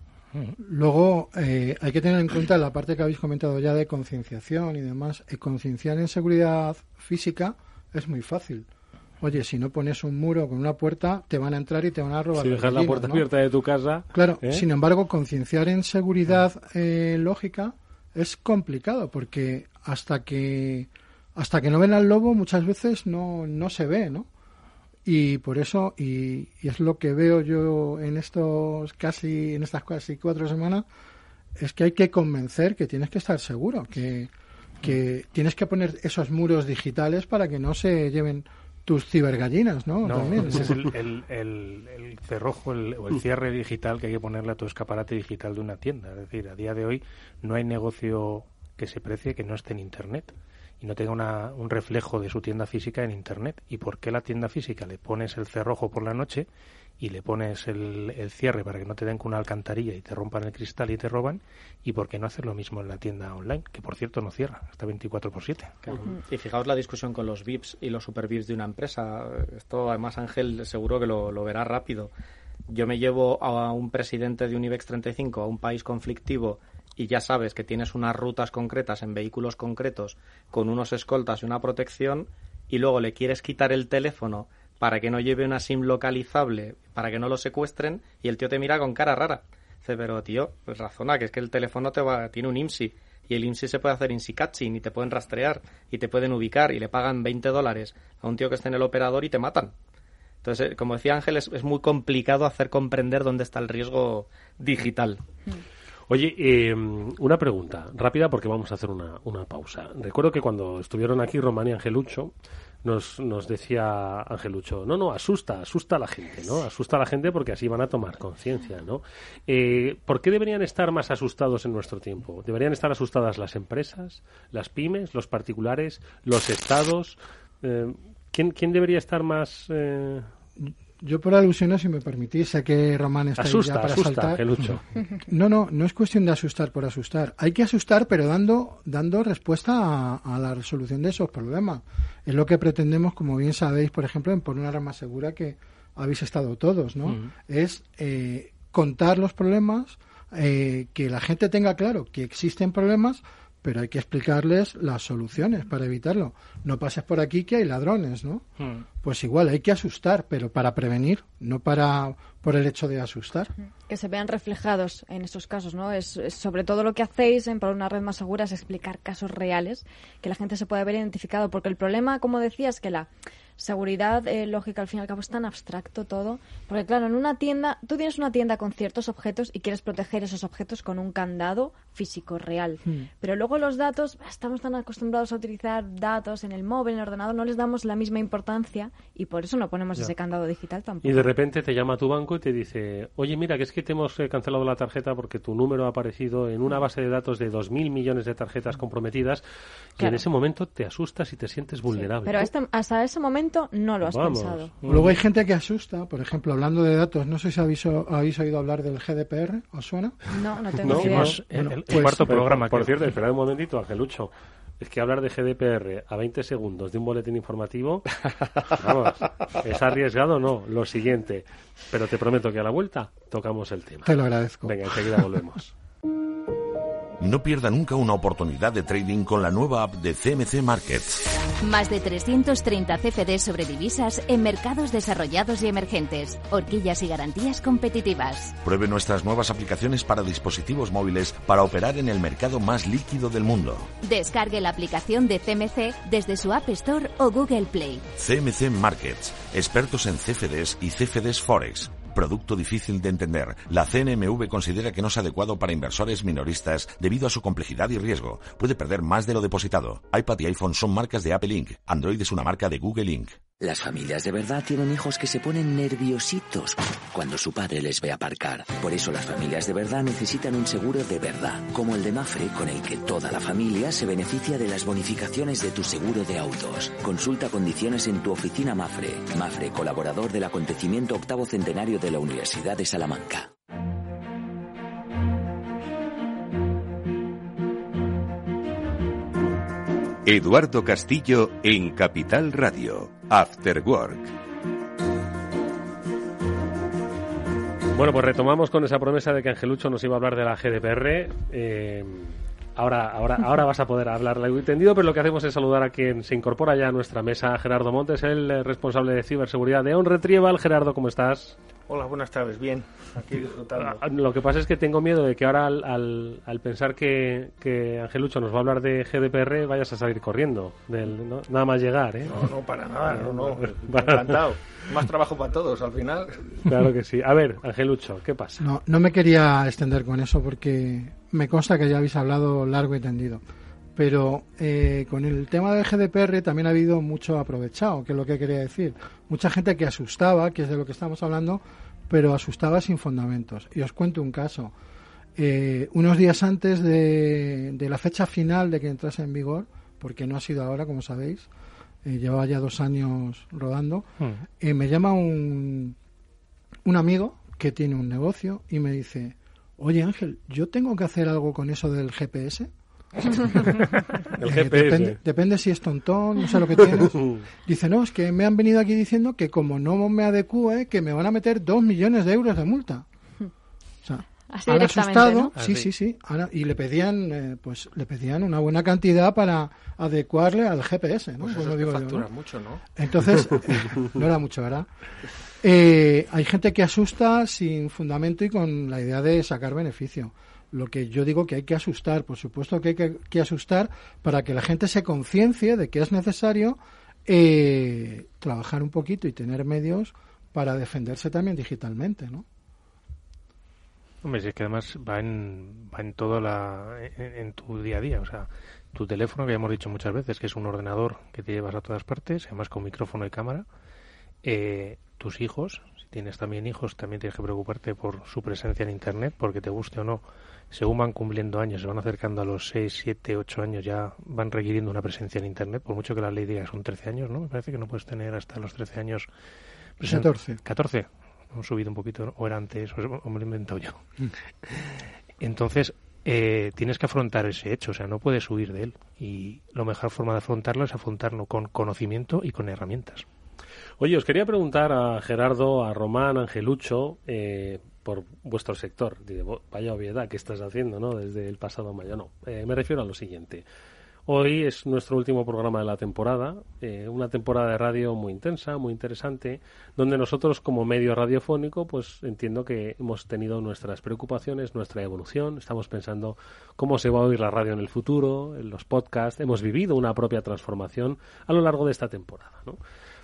Luego eh, hay que tener en cuenta la parte que habéis comentado ya de concienciación y demás. Eh, concienciar en seguridad física es muy fácil. Oye, si no pones un muro con una puerta, te van a entrar y te van a robar. Si dejas la puerta abierta de tu casa. Claro, ¿eh? sin embargo, concienciar en seguridad lógica es complicado porque hasta que hasta que no ven al lobo muchas veces no, no se ve, ¿no? Y por eso, y, es lo que veo yo en estos casi, en estas casi cuatro semanas, es que hay que convencer que tienes que estar seguro, que, que tienes que poner esos muros digitales para que no se lleven tus cibergallinas, ¿no? También, ese es el, el, cerrojo o el cierre digital que hay que ponerle a tu escaparate digital de una tienda. Es decir, a día de hoy no hay negocio que se precie que no esté en Internet y no tenga una, un reflejo de su tienda física en Internet. ¿Y por qué la tienda física le pones el cerrojo por la noche y le pones el, el, cierre para que no te den con una alcantarilla y te rompan el cristal y te roban? ¿Y por qué no hacer lo mismo en la tienda online? Que por cierto no cierra, está 24 por 7. Y fijaos la discusión con los VIPs y los super VIPs de una empresa. Esto además Ángel seguro que lo, lo verá rápido. Yo me llevo a un presidente de un IBEX 35 a un país conflictivo y ya sabes que tienes unas rutas concretas en vehículos concretos con unos escoltas y una protección y luego le quieres quitar el teléfono para que no lleve una SIM localizable, para que no lo secuestren y el tío te mira con cara rara. Dice, pero tío, pues razona que es que el teléfono te va, tiene un IMSI y el IMSI se puede hacer IMSI catching y te pueden rastrear y te pueden ubicar y le pagan 20 dólares a un tío que esté en el operador y te matan. Entonces, eh, como decía Ángel, es, es muy complicado hacer comprender dónde está el riesgo digital. Oye, eh, una pregunta rápida porque vamos a hacer una, una pausa. Recuerdo que cuando estuvieron aquí Román y Angelucho, nos, nos decía Angelucho, no, no, asusta, asusta a la gente, ¿no? Asusta a la gente porque así van a tomar conciencia, ¿no? Eh, ¿Por qué deberían estar más asustados en nuestro tiempo? ¿Deberían estar asustadas las empresas, las pymes, los particulares, los estados? Eh, ¿quién, ¿Quién debería estar más... Eh, yo por alusiones, si me permitís, sé que Román está asusta, ya para asusta, saltar. No, no, no es cuestión de asustar por asustar. Hay que asustar, pero dando, dando respuesta a, a, la resolución de esos problemas. Es lo que pretendemos, como bien sabéis, por ejemplo, en Por una arma segura que habéis estado todos, ¿no? Uh -huh. Es eh, contar los problemas, eh, que la gente tenga claro que existen problemas, pero hay que explicarles las soluciones para evitarlo. No pases por aquí que hay ladrones, ¿no? Hmm. pues igual hay que asustar, pero para prevenir, no para por el hecho de asustar. Que se vean reflejados en estos casos, ¿no? Es, sobre todo lo que hacéis en Para una red más segura es explicar casos reales que la gente se pueda ver identificado, porque el problema, como decías, es que la seguridad eh, lógica al fin y al cabo es tan abstracto todo. Porque claro, en una tienda, tú tienes una tienda con ciertos objetos y quieres proteger esos objetos con un candado físico real. Hmm. Pero luego los datos, estamos tan acostumbrados a utilizar datos en el móvil, en el ordenador, no les damos la misma importancia y por eso no ponemos ese candado digital tampoco. Y de repente te llama tu banco y te dice, oye, mira, que es que te hemos eh, cancelado la tarjeta porque tu número ha aparecido en una base de datos de 2.000 millones de tarjetas comprometidas y en ese momento te asustas y te sientes vulnerable. pero hasta ese momento no lo has pensado. Luego hay gente que asusta, por ejemplo, hablando de datos, no sé si habéis, habéis oído hablar del GDPR, ¿os suena? No, no tengo idea. el, pues, cuarto programa. Por, cierto, espera un momentito, Angelucho. Es que hablar de GDPR a 20 segundos de un boletín informativo, vamos, ¿es arriesgado o no? Lo siguiente. Pero te prometo que a la vuelta tocamos el tema. Te lo agradezco. Venga, enseguida volvemos. No pierda nunca una oportunidad de trading con la nueva app de CMC Markets. Más de 330 CFDs sobre divisas en mercados desarrollados y emergentes. Horquillas y garantías competitivas. Pruebe nuestras nuevas aplicaciones para dispositivos móviles para operar en el mercado más líquido del mundo. Descargue la aplicación de CMC desde su App Store o Google Play. CMC Markets. Expertos en CFDs y CFDs Forex producto difícil de entender. La CNMV considera que no es adecuado para inversores minoristas debido a su complejidad y riesgo. Puede perder más de lo depositado. iPad y iPhone son marcas de Apple Inc. Android es una marca de Google Inc. Las familias de verdad tienen hijos que se ponen nerviositos cuando su padre les ve aparcar. Por eso las familias de verdad necesitan un seguro de verdad, como el de Mafre, con el que toda la familia se beneficia de las bonificaciones de tu seguro de autos. Consulta condiciones en tu oficina Mafre. Mafre, colaborador del acontecimiento octavo centenario de la Universidad de Salamanca. Eduardo Castillo en Capital Radio, After Work. Bueno, pues retomamos con esa promesa de que Angelucho nos iba a hablar de la GDPR. Eh, ahora, ahora, ahora vas a poder hablar largo entendido, pero lo que hacemos es saludar a quien se incorpora ya a nuestra mesa, Gerardo Montes, el responsable de ciberseguridad de On Retrieval. Gerardo, ¿cómo estás? Hola, buenas tardes. Bien, aquí disfrutando. Ah, lo que pasa es que tengo miedo de que ahora al, al, pensar que, que, Angelucho nos va a hablar de GDPR vayas a salir corriendo, del, nada más llegar, ¿eh? No, no, para nada, no, no. Encantado. Más trabajo para todos al final. Claro que sí. A ver, Angelucho, ¿qué pasa? No, no me quería extender con eso porque me consta que ya habéis hablado largo y tendido. Pero eh, con el tema del GDPR también ha habido mucho aprovechado, que es lo que quería decir. Mucha gente que asustaba, que es de lo que estamos hablando, pero asustaba sin fundamentos. Y os cuento un caso. Eh, unos días antes de, la fecha final de que entrase en vigor, porque no ha sido ahora, como sabéis, eh, llevaba ya dos años rodando, hmm. me llama un, un amigo que tiene un negocio y me dice, oye Ángel, yo tengo que hacer algo con eso del GPS. El GPS. Depende, si es tontón, no sé lo que tienes. Dice, no, es que me han venido aquí diciendo que como no me adecue, que me van a meter dos millones de euros de multa. O sea, han asustado, sí, sí, sí, y le pedían, eh, pues, le pedían una buena cantidad para adecuarle al GPS, ¿no? Pues eso digo mucho, ¿no? Entonces, no era mucho, ¿verdad? Eh, hay gente que asusta sin fundamento y con la idea de sacar beneficio lo que yo digo que hay que asustar, por supuesto que hay que, asustar para que la gente se conciencie de que es necesario eh, trabajar un poquito y tener medios para defenderse también digitalmente, ¿no? Hombre, si es que además va en, va en todo la, en, tu día a día, o sea, tu teléfono, que ya hemos dicho muchas veces, que es un ordenador que te llevas a todas partes, además con micrófono y cámara, eh, tus hijos, si tienes también hijos, también tienes que preocuparte por su presencia en Internet, porque te guste o no, según van cumpliendo años, se van acercando a los 6, 7, 8 años, ya van requiriendo una presencia en Internet, por mucho que la ley diga que son 13 años, ¿no? Me parece que no puedes tener hasta los 13 años. 14. 14. Hemos subido un poquito, o era antes, o me lo he inventado yo. Mm. Entonces, eh, tienes que afrontar ese hecho, o sea, no puedes huir de él. Y la mejor forma de afrontarlo es afrontarlo con conocimiento y con herramientas. Oye, os quería preguntar a Gerardo, a Román, a Angelucho, eh, por vuestro sector. vaya obviedad que estás haciendo, ¿no? Desde el pasado mayo. No, eh, me refiero a lo siguiente. Hoy es nuestro último programa de la temporada, eh, una temporada de radio muy intensa, muy interesante, donde nosotros como medio radiofónico, pues entiendo que hemos tenido nuestras preocupaciones, nuestra evolución, estamos pensando cómo se va a oír la radio en el futuro, en los podcasts, hemos vivido una propia transformación a lo largo de esta temporada, ¿no?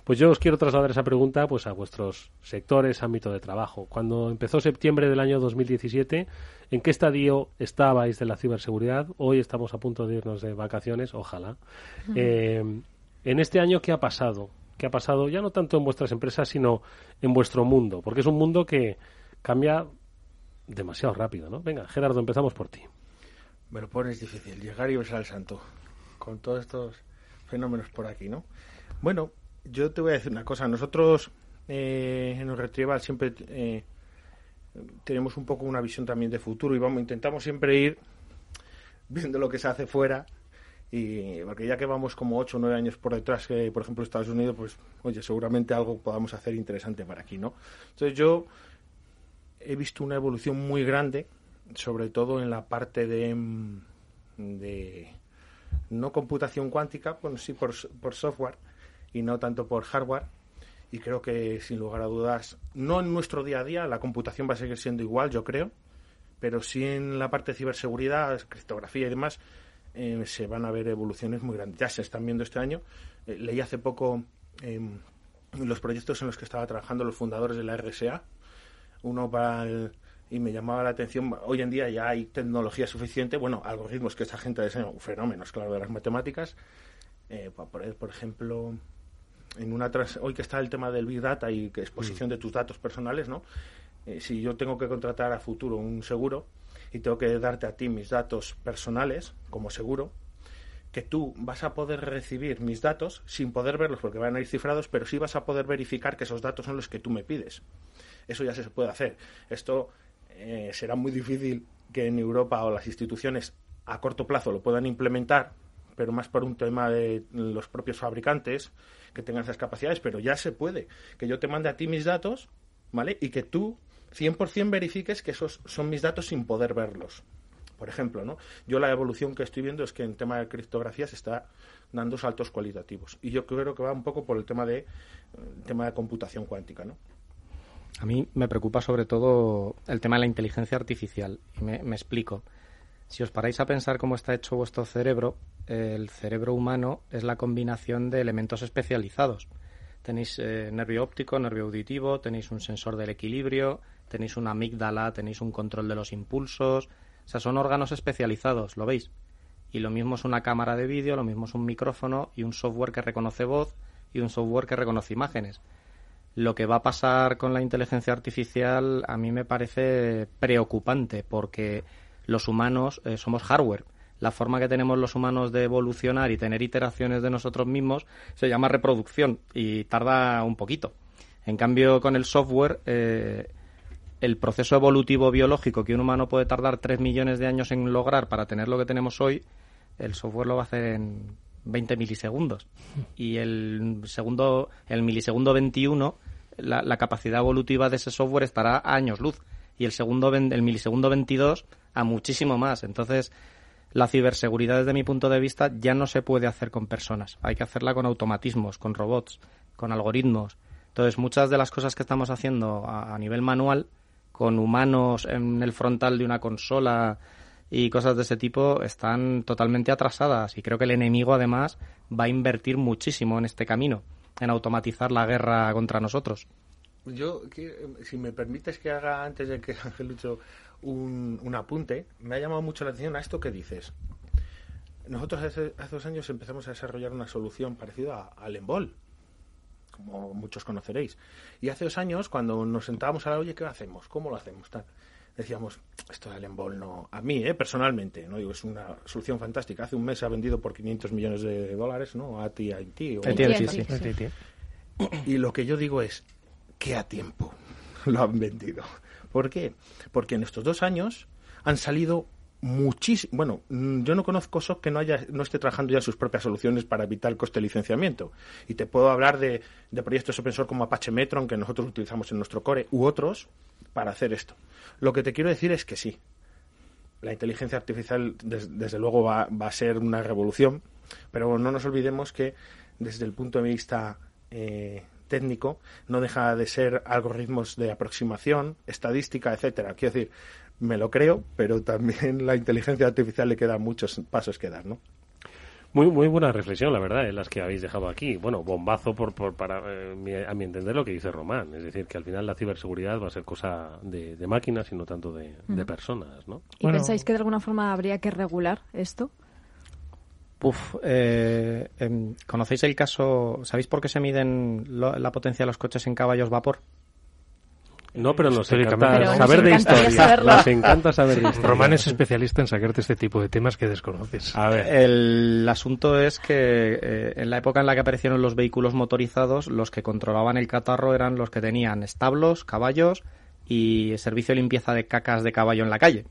Pues yo os quiero trasladar esa pregunta pues a vuestros sectores, ámbito de trabajo. Cuando empezó septiembre del año 2017, ¿en qué estadio estabais de la ciberseguridad? Hoy estamos a punto de irnos de vacaciones, ojalá. Eh, en este año, ¿qué ha pasado? ¿Qué ha pasado ya no tanto en vuestras empresas, sino en vuestro mundo? Porque es un mundo que cambia demasiado rápido, ¿no? Venga, Gerardo, empezamos por ti. Bueno, pues es difícil llegar y besar al santo con todos estos fenómenos por aquí, ¿no? Bueno, yo te voy a decir una cosa. Nosotros eh, en el Retrieval siempre eh, tenemos un poco una visión también de futuro y vamos intentamos siempre ir viendo lo que se hace fuera y porque ya que vamos como 8 o 9 años por detrás que por ejemplo Estados Unidos pues oye seguramente algo podamos hacer interesante para aquí no entonces yo he visto una evolución muy grande sobre todo en la parte de de no computación cuántica pues sí por, por software y no tanto por hardware. Y creo que, sin lugar a dudas, no en nuestro día a día, la computación va a seguir siendo igual, yo creo, pero sí en la parte de ciberseguridad, criptografía y demás, eh, se van a ver evoluciones muy grandes. Ya se están viendo este año. Eh, leí hace poco em, los proyectos en los que estaba trabajando los fundadores de la RSA. Uno para y me llamaba la atención, hoy en día ya hay tecnología suficiente, bueno, algoritmos que esta gente diseña, fenómenos, claro, de las matemáticas. Eh, por ejemplo, en una hoy que está el tema del Big Data y que exposición mm. de tus datos personales, ¿no? Eh, si yo tengo que contratar a futuro un seguro y tengo que darte a ti mis datos personales como seguro, que tú vas a poder recibir mis datos sin poder verlos porque van a ir cifrados, pero sí vas a poder verificar que esos datos son los que tú me pides. Eso ya se puede hacer. Esto eh, será muy difícil que en Europa o las instituciones a corto plazo lo puedan implementar, pero más por un tema de los propios fabricantes que tengan esas capacidades, pero ya se puede que yo te mande a ti mis datos, ¿vale? Y que tú 100% verifiques que esos son mis datos sin poder verlos. Por ejemplo, ¿no? Yo la evolución que estoy viendo es que en tema de criptografía se está dando saltos cualitativos. Y yo creo que va un poco por el tema de, tema de computación cuántica, ¿no? A mí me preocupa sobre todo el tema de la inteligencia artificial. Y me explico. Si os paráis a pensar cómo está hecho vuestro cerebro, el cerebro humano es la combinación de elementos especializados. Tenéis eh, nervio óptico, nervio auditivo, tenéis un sensor del equilibrio, tenéis una amígdala, tenéis un control de los impulsos. O sea, son órganos especializados, ¿lo veis? Y lo mismo es una cámara de vídeo, lo mismo es un micrófono y un software que reconoce voz y un software que reconoce imágenes. Lo que va a pasar con la inteligencia artificial a mí me parece preocupante porque los humanos eh, somos hardware la forma que tenemos los humanos de evolucionar y tener iteraciones de nosotros mismos se llama reproducción y tarda un poquito. En cambio, con el software, eh, el proceso evolutivo biológico que un humano puede tardar 3 millones de años en lograr para tener lo que tenemos hoy, el software lo va a hacer en 20 milisegundos. Y el segundo, el milisegundo 21, la, la capacidad evolutiva de ese software estará a años luz. Y el segundo, el milisegundo 22 a muchísimo más. Entonces, la ciberseguridad desde mi punto de vista ya no se puede hacer con personas, hay que hacerla con automatismos, con robots, con algoritmos. Entonces, muchas de las cosas que estamos haciendo a, nivel manual, con humanos en el frontal de una consola y cosas de ese tipo, están totalmente atrasadas. Y creo que el enemigo, además, va a invertir muchísimo en este camino, en automatizar la guerra contra nosotros. Yo, si me permites que haga antes de que Angelucho un, apunte, me ha llamado mucho la atención a esto que dices. Nosotros hace, dos años empezamos a desarrollar una solución parecida al Embol, como muchos conoceréis. Y hace dos años, cuando nos sentábamos a la oye, ¿qué hacemos? ¿Cómo lo hacemos? Tal. Decíamos, esto del Embol no. A mí, ¿eh? personalmente, no digo, es una solución fantástica. Hace un mes se ha vendido por 500 millones de dólares, ¿no? A ti, a ti. Y lo que yo digo es, que a tiempo lo han vendido. ¿Por qué? Porque en estos dos años han salido muchísimo. Bueno, mm, yo no conozco SOC que no, haya, no esté trabajando ya sus propias soluciones para evitar el coste de licenciamiento. Y te puedo hablar de, proyectos open source como Apache Metron, que nosotros utilizamos en nuestro core, u otros, para hacer esto. Lo que te quiero decir es que sí. la inteligencia artificial desde luego va, va, a ser una revolución, pero no nos olvidemos que desde el punto de vista eh, técnico no deja de ser algoritmos de aproximación, estadística, etcétera. Quiero decir, me lo creo, pero también la inteligencia artificial le quedan muchos pasos que dar, ¿no? Muy, muy buena reflexión, la verdad, en las que habéis dejado aquí. Bueno, bombazo por, por para, eh, a mi entender, lo que dice Román. Es decir, que al final la ciberseguridad va a ser cosa de, máquinas y no tanto de, personas, ¿no? ¿Y pensáis que de alguna forma habría que regular esto? Uf, eh, em, ¿conocéis el caso? ¿Sabéis por qué se miden la potencia de los coches en caballos vapor? No, pero nos encanta saber de historia. Nos encanta saber de historia. Román es especialista en sacarte este tipo de temas que desconoces. A ver. El asunto es que eh, en la época en la que aparecieron los vehículos motorizados, los que controlaban el catarro eran los que tenían establos, caballos y servicio de limpieza de cacas de caballo en la calle.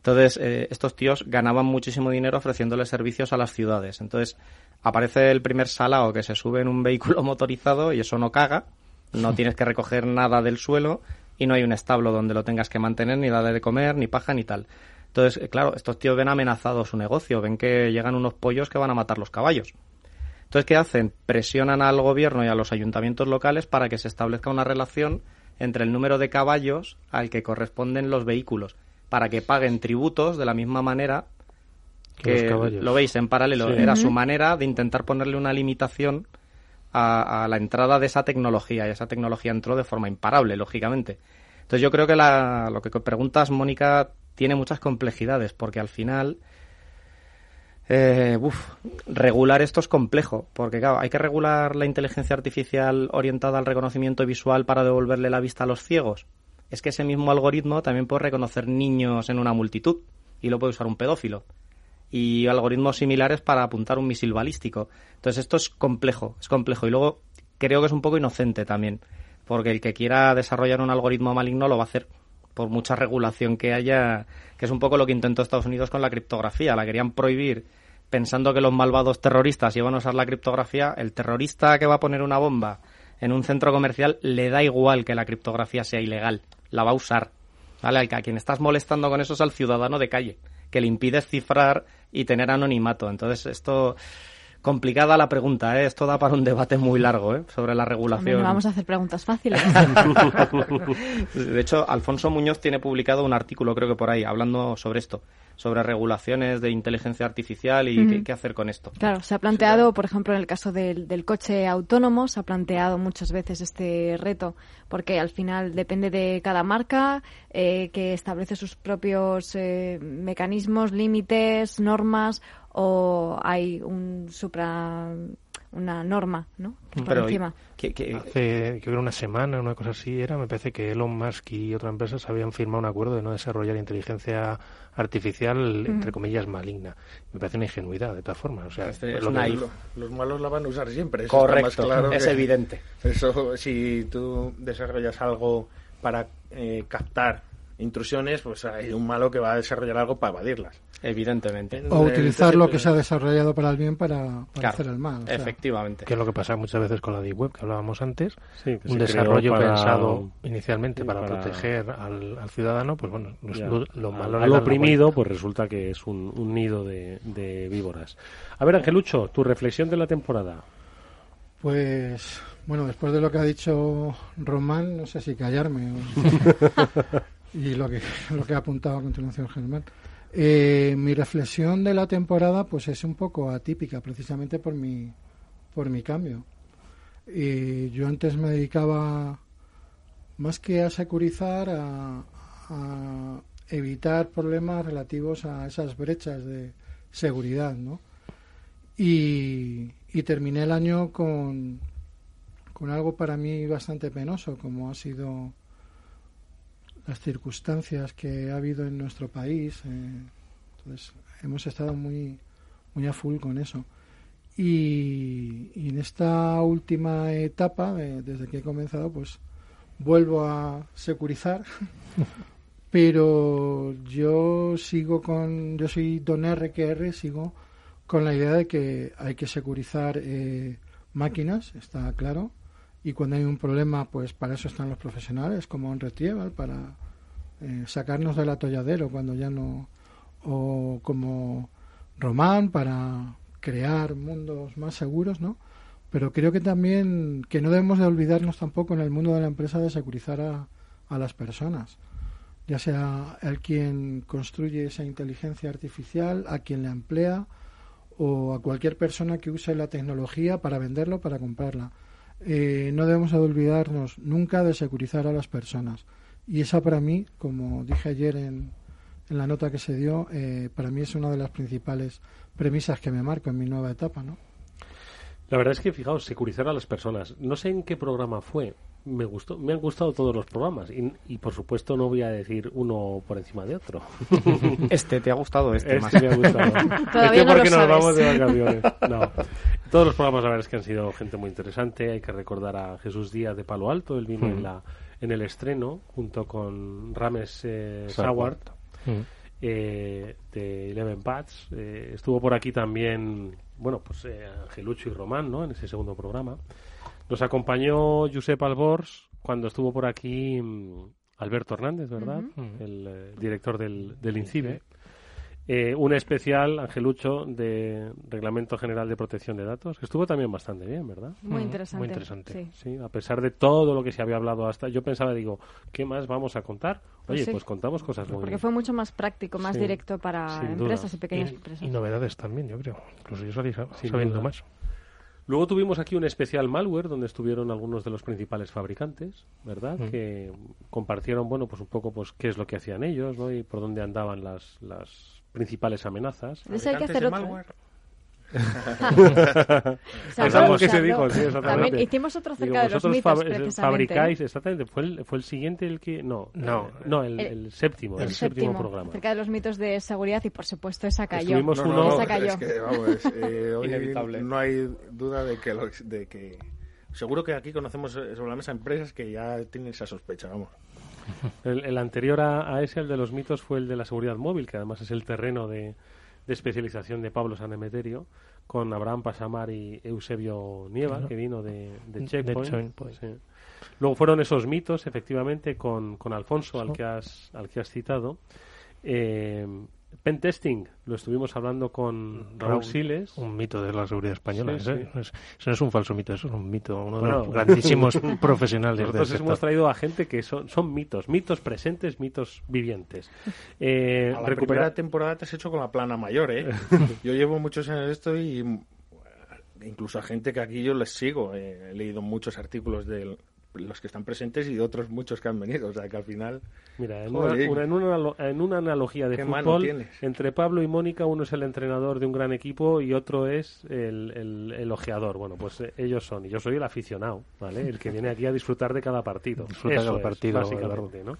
Entonces, eh, estos tíos ganaban muchísimo dinero ofreciéndole servicios a las ciudades. Entonces, aparece el primer salao que se sube en un vehículo motorizado y eso no caga no tienes que recoger nada del suelo y no hay un establo donde lo tengas que mantener, ni darle de comer, ni paja, ni tal. Entonces, eh, claro, estos tíos ven amenazado su negocio, ven que llegan unos pollos que van a matar los caballos. Entonces, ¿qué hacen? Presionan al gobierno y a los ayuntamientos locales para que se establezca una relación entre el número de caballos al que corresponden los vehículos, para que paguen tributos de la misma manera que lo veis en paralelo. Era su manera de intentar ponerle una limitación a, la entrada de esa tecnología y esa tecnología entró de forma imparable, lógicamente. Entonces yo creo que lo que preguntas, Mónica, tiene muchas complejidades porque al final eh, regular esto es complejo, porque claro, hay que regular la inteligencia artificial orientada al reconocimiento visual para devolverle la vista a los ciegos. Es que ese mismo algoritmo también puede reconocer niños en una multitud y lo puede usar un pedófilo. Y algoritmos similares para apuntar un misil balístico. Entonces esto es complejo, es complejo. Y luego creo que es un poco inocente también, porque el que quiera desarrollar un algoritmo maligno lo va a hacer por mucha regulación que haya, que es un poco lo que intentó Estados Unidos con la criptografía, la querían prohibir pensando que los malvados terroristas iban a usar la criptografía, el terrorista que va a poner una bomba en un centro comercial le da igual que la criptografía sea ilegal, la va a usar. ¿Vale? A quien estás molestando con eso es al ciudadano de calle, que le impide cifrar y tener anonimato. Entonces, esto complicada la pregunta, ¿eh? esto da para un debate muy largo ¿eh? sobre la regulación. vamos a hacer preguntas fáciles. de hecho, Alfonso Muñoz tiene publicado un artículo, creo que por ahí, hablando sobre esto, sobre regulaciones de inteligencia artificial y qué, hacer con esto. Claro, se ha planteado, por ejemplo, en el caso del, del, coche autónomo, se ha planteado muchas veces este reto, porque al final depende de cada marca eh, que establece sus propios eh, mecanismos, límites, normas o hay un supra una norma, ¿no? Por encima. Que, Hace, creo una semana, una cosa así era, me parece que Elon Musk y otras empresas habían firmado un acuerdo de no desarrollar inteligencia artificial, entre comillas, maligna. Me parece una ingenuidad, de todas formas. O sea, este es los malos la van a usar siempre. Eso Correcto, claro es evidente. Eso, si tú desarrollas algo para eh, captar intrusiones, pues hay un malo que va a desarrollar algo para evadirlas. Evidentemente. O utilizar lo que se ha desarrollado para el bien para, hacer el mal. efectivamente. Que es lo que pasa muchas veces con la Deep Web que hablábamos antes. un desarrollo pensado inicialmente para, proteger al, ciudadano, pues bueno, lo, malo. Al oprimido, pues resulta que es un, nido de, de víboras. A ver, Angelucho, tu reflexión de la temporada. Pues bueno, después de lo que ha dicho Román, no sé si callarme. y lo que, lo que ha apuntado a continuación Germán. Eh, mi reflexión de la temporada pues es un poco atípica precisamente por mi, por mi cambio. Yo antes me dedicaba más que a securizar, a, a evitar problemas relativos a esas brechas de seguridad, ¿no? Y, y terminé el año con, con algo para mí bastante penoso, como ha sido las circunstancias que ha habido en nuestro país. Eh, entonces, hemos estado muy, muy a full con eso. Y, en esta última etapa, desde que he comenzado, pues vuelvo a securizar. pero yo sigo con, yo soy don RQR, sigo con la idea de que hay que securizar eh, máquinas, está claro, y cuando hay un problema, pues para eso están los profesionales, como un Retrieval, para eh, sacarnos del atolladero cuando ya no o como Román para crear mundos más seguros, ¿no? Pero creo que también que no debemos de olvidarnos tampoco en el mundo de la empresa de securizar a, a las personas, ya sea el quien construye esa inteligencia artificial, a quien la emplea o a cualquier persona que use la tecnología para venderlo, para comprarla. Eh, no debemos de olvidarnos nunca de securizar a las personas. Y esa para mí, como dije ayer en, en la nota que se dio, eh, para mí es una de las principales premisas que me marco en mi nueva etapa, ¿no? La verdad es que, fijaos, securizar a las personas. No sé en qué programa fue. Me gustó, me han gustado todos los programas y, por supuesto no voy a decir uno por encima de otro. Este te ha gustado, este, este más. me ha gustado. Todavía este porque nos vamos de vacaciones. No. Todos los programas la verdad es que han sido gente muy interesante. Hay que recordar a Jesús Díaz de Palo Alto. Él vino en la en el estreno junto con Rames eh, Saward. Eh, de Eleven Pats. Eh, estuvo por aquí también, bueno, pues eh, Angelucho y Román, ¿no? En ese segundo programa. Nos acompañó Josep Albors cuando estuvo por aquí mm, Alberto Hernández, ¿verdad? El director del, del INCIBE. Eh, un especial, Angelucho, de Reglamento General de Protección de Datos, que estuvo también bastante bien, ¿verdad? Muy interesante. Muy interesante. Sí. a pesar de todo lo que se había hablado hasta, yo pensaba, digo, ¿qué más vamos a contar? Pues Oye, pues, contamos cosas muy Porque fue mucho más práctico, más directo para empresas y pequeñas empresas. Y novedades también, yo creo. Incluso yo salí sabiendo más. Luego tuvimos aquí un especial malware donde estuvieron algunos de los principales fabricantes, ¿verdad? Que compartieron, bueno, pues un poco pues qué es lo que hacían ellos, ¿no? Y por dónde andaban las, las principales amenazas. Eso hay que hacer otro. que se dijo, sí, También hicimos otro acerca de los mitos, precisamente. fabricáis, exactamente, fue el, fue el siguiente el que... No, no, eh, no el, el, séptimo, el, séptimo, programa. Acerca de los mitos de seguridad y, por supuesto, esa cayó. no, uno... esa cayó. Es que, vamos, eh, hoy Inevitable. no hay duda de que, lo, de que... Seguro que aquí conocemos sobre la mesa empresas que ya tienen esa sospecha, vamos. El, anterior a, ese, el de los mitos, fue el de la seguridad móvil, que además es el terreno de, especialización de Pablo Sanemeterio, con Abraham Pasamar y Eusebio Nieva, que vino de, de Checkpoint. Luego fueron esos mitos, efectivamente, con, con Alfonso, al que has, al que has citado. Eh, Pentesting, lo estuvimos hablando con Raúl, Siles. Un mito de la seguridad española. eso no es un falso mito, eso es un mito, uno de los grandísimos profesionales Nosotros hemos traído a gente que son, son mitos, mitos presentes, mitos vivientes. Eh, a la primera temporada te has hecho con la plana mayor, ¿eh? yo llevo muchos años esto y incluso a gente que aquí yo les sigo. he leído muchos artículos del, los que están presentes y otros muchos que han venido. O sea, que al final... Mira, en, una, en, una, en una, analogía de fútbol, entre Pablo y Mónica, uno es el entrenador de un gran equipo y otro es el, el, el ojeador. Bueno, pues eh, ellos son. Y yo soy el aficionado, ¿vale? El que viene aquí a disfrutar de cada partido. Disfrutar de cada partido, básicamente, ¿no?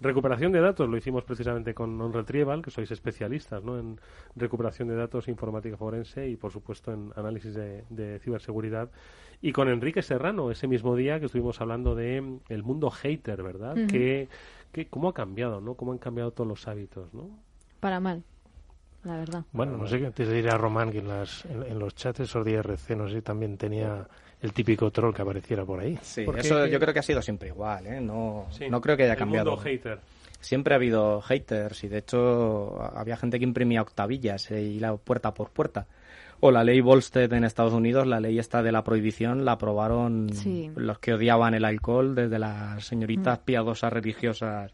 Recuperación de datos, lo hicimos precisamente con OnRetrieval, que sois especialistas ¿no? en recuperación de datos, informática forense y, por supuesto, en análisis de, ciberseguridad. Y con Enrique Serrano, ese mismo día que estuvimos hablando de mm, el mundo hater, ¿verdad? que, ¿Cómo ha cambiado, no? ¿Cómo han cambiado todos los hábitos, no? Para mal la verdad. Bueno, no sé qué antes de ir a Román, que en, las, en, los chats esos de IRC, no sé, también tenía el típico troll que apareciera por ahí. Sí, eso yo creo que ha sido siempre igual, ¿eh? No, no creo que haya cambiado. hater. Siempre ha habido haters y de hecho había gente que imprimía octavillas eh, y la puerta por puerta. O la ley Volstead en Estados Unidos, la ley esta de la prohibición, la aprobaron los que odiaban el alcohol, desde las señoritas mm. piadosas religiosas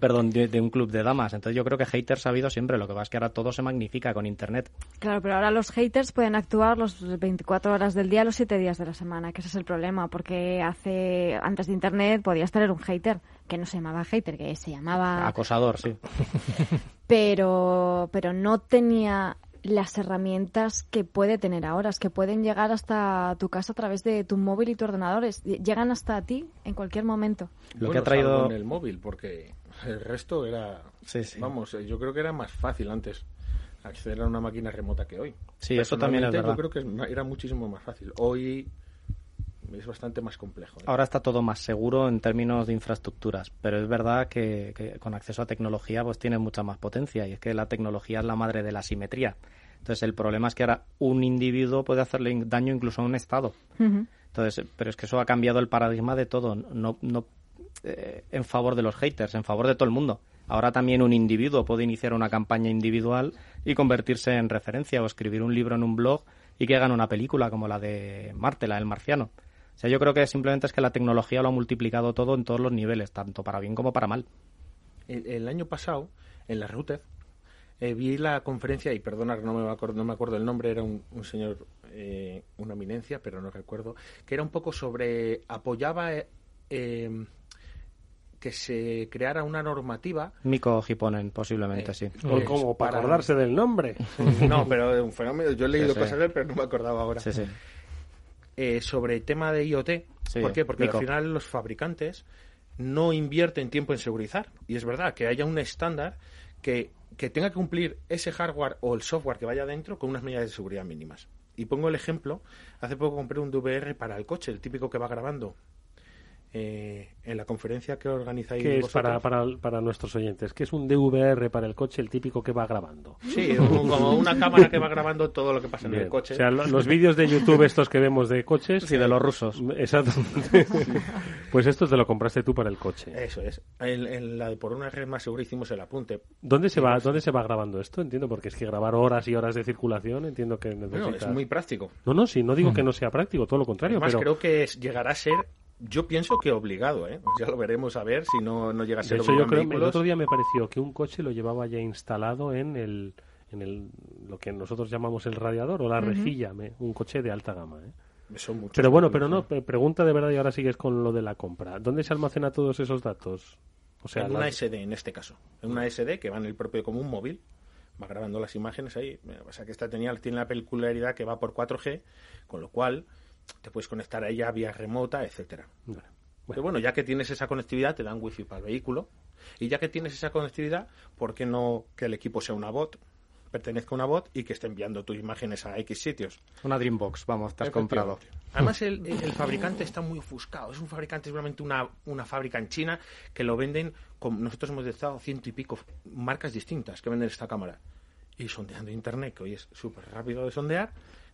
perdón, de, un club de damas. Entonces yo creo que haters ha habido siempre, lo que pasa es que ahora todo se magnifica con Internet. Claro, pero ahora los haters pueden actuar los 24 horas del día, los 7 días de la semana, que ese es el problema, porque hace antes de Internet podías tener un hater, que no se llamaba hater, que se llamaba... Acosador, sí. pero, pero no tenía las herramientas que puede tener ahora, es que pueden llegar hasta tu casa a través de tu móvil y tu ordenador, llegan hasta ti en cualquier momento. Lo que ha traído en el móvil, porque el resto era, vamos, eh, yo creo que era más fácil antes acceder a una máquina remota que hoy. Sí, eso también es verdad. Yo creo que era muchísimo más fácil. Hoy es bastante más complejo. ¿eh? Ahora está todo más seguro en términos de infraestructuras, pero es verdad que, con acceso a tecnología pues tiene mucha más potencia y es que la tecnología es la madre de la simetría. Entonces el problema es que ahora un individuo puede hacerle daño incluso a un Estado. Entonces, pero es que eso ha cambiado el paradigma de todo. No, no eh, en favor de los haters, en favor de todo el mundo. Ahora también un individuo puede iniciar una campaña individual y convertirse en referencia o escribir un libro en un blog y que hagan una película como la de Marte, la del marciano. O sea, yo creo que simplemente es que la tecnología lo ha multiplicado todo en todos los niveles, tanto para bien como para mal. El, año pasado, en la RUTED, eh, vi la conferencia, y perdona no me acuerdo, no me acuerdo el nombre, era un, señor, eh, una eminencia, pero no recuerdo, que era un poco sobre, apoyaba eh, que se creara una normativa. Mico Hiponen, posiblemente, sí. como para acordarse del nombre. No, pero un fenómeno. Yo he leído cosas de él, pero no me acordaba ahora. Sí, sí. Eh, sobre el tema de IoT. ¿Por qué? Porque al final los fabricantes no invierten tiempo en segurizar. Y es verdad que haya un estándar que, que tenga que cumplir ese hardware o el software que vaya dentro con unas medidas de seguridad mínimas. Y pongo el ejemplo, hace poco compré un DVR para el coche, el típico que va grabando eh, en la conferencia que organizáis ¿Qué es para, para, para, nuestros oyentes? ¿Qué es un DVR para el coche, el típico que va grabando? Sí, como una cámara que va grabando todo lo que pasa en el coche. O sea, los vídeos de YouTube estos que vemos de coches... Sí, de los rusos. Exacto. pues esto te lo compraste tú para el coche. Eso es. En, la, por una red más segura hicimos el apunte. ¿Dónde se, va, ¿Dónde se va grabando esto? Entiendo, porque es que grabar horas y horas de circulación, entiendo que es muy práctico. No, no, sí, no digo que no sea práctico, todo lo contrario. Además, creo que llegará a ser yo pienso que obligado, ¿eh? Ya lo veremos a ver si no, no llega a ser yo creo, El otro día me pareció que un coche lo llevaba ya instalado en el, en el lo que nosotros llamamos el radiador o la rejilla, un coche de alta gama, ¿eh? pero bueno, pero no, pregunta de verdad y ahora sigues con lo de la compra. ¿Dónde se almacena todos esos datos? O sea, en una SD en este caso. En una SD que va en el propio como un móvil, va grabando las imágenes ahí. O sea que esta tenía, tiene la peculiaridad que va por 4G, con lo cual te puedes conectar a ella vía remota, etcétera. Bueno. Pero bueno, ya que tienes esa conectividad, te dan wifi para el vehículo. Y ya que tienes esa conectividad, ¿por qué no que el equipo sea una bot? pertenezca a una bot y que esté enviando tus imágenes a X sitios. Una Dreambox, vamos, te has comprado. Además, el, el, fabricante está muy ofuscado. Es un fabricante, seguramente una, una fábrica en China que lo venden. Con, nosotros hemos estado ciento y pico marcas distintas que venden esta cámara. Y sondeando internet, que hoy es súper rápido de sondear,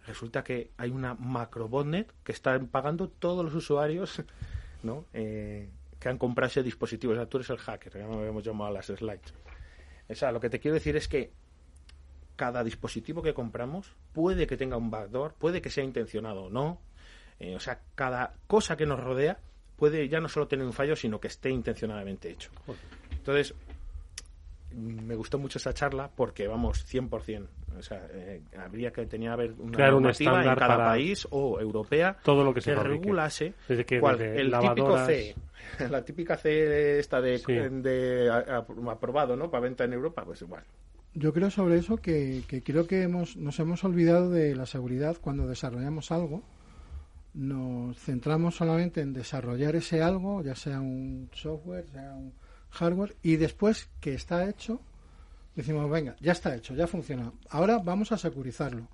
resulta que hay una macro botnet que están pagando todos los usuarios ¿no? Eh, que han comprado ese dispositivo. O sea, tú eres el hacker, ya me habíamos llamado a las slides. O sea, lo que te quiero decir es que cada dispositivo que compramos puede que tenga un backdoor, puede que sea intencionado o no. Eh, o sea, cada cosa que nos rodea puede ya no solo tener un fallo, sino que esté intencionadamente hecho. Entonces, me gustó mucho esa charla porque, vamos, 100%. O sea, eh, habría que tenía haber una claro, normativa en cada país o europea todo lo que, se regulase el típico C, la típica C esta de, de aprobado, ¿no? Para venta en Europa, pues igual. Yo creo sobre eso que, que creo que hemos, nos hemos olvidado de la seguridad cuando desarrollamos algo. Nos centramos solamente en desarrollar ese algo, ya sea un software, sea un hardware, y después que está hecho, decimos, venga, ya está hecho, ya funciona. Ahora vamos a securizarlo.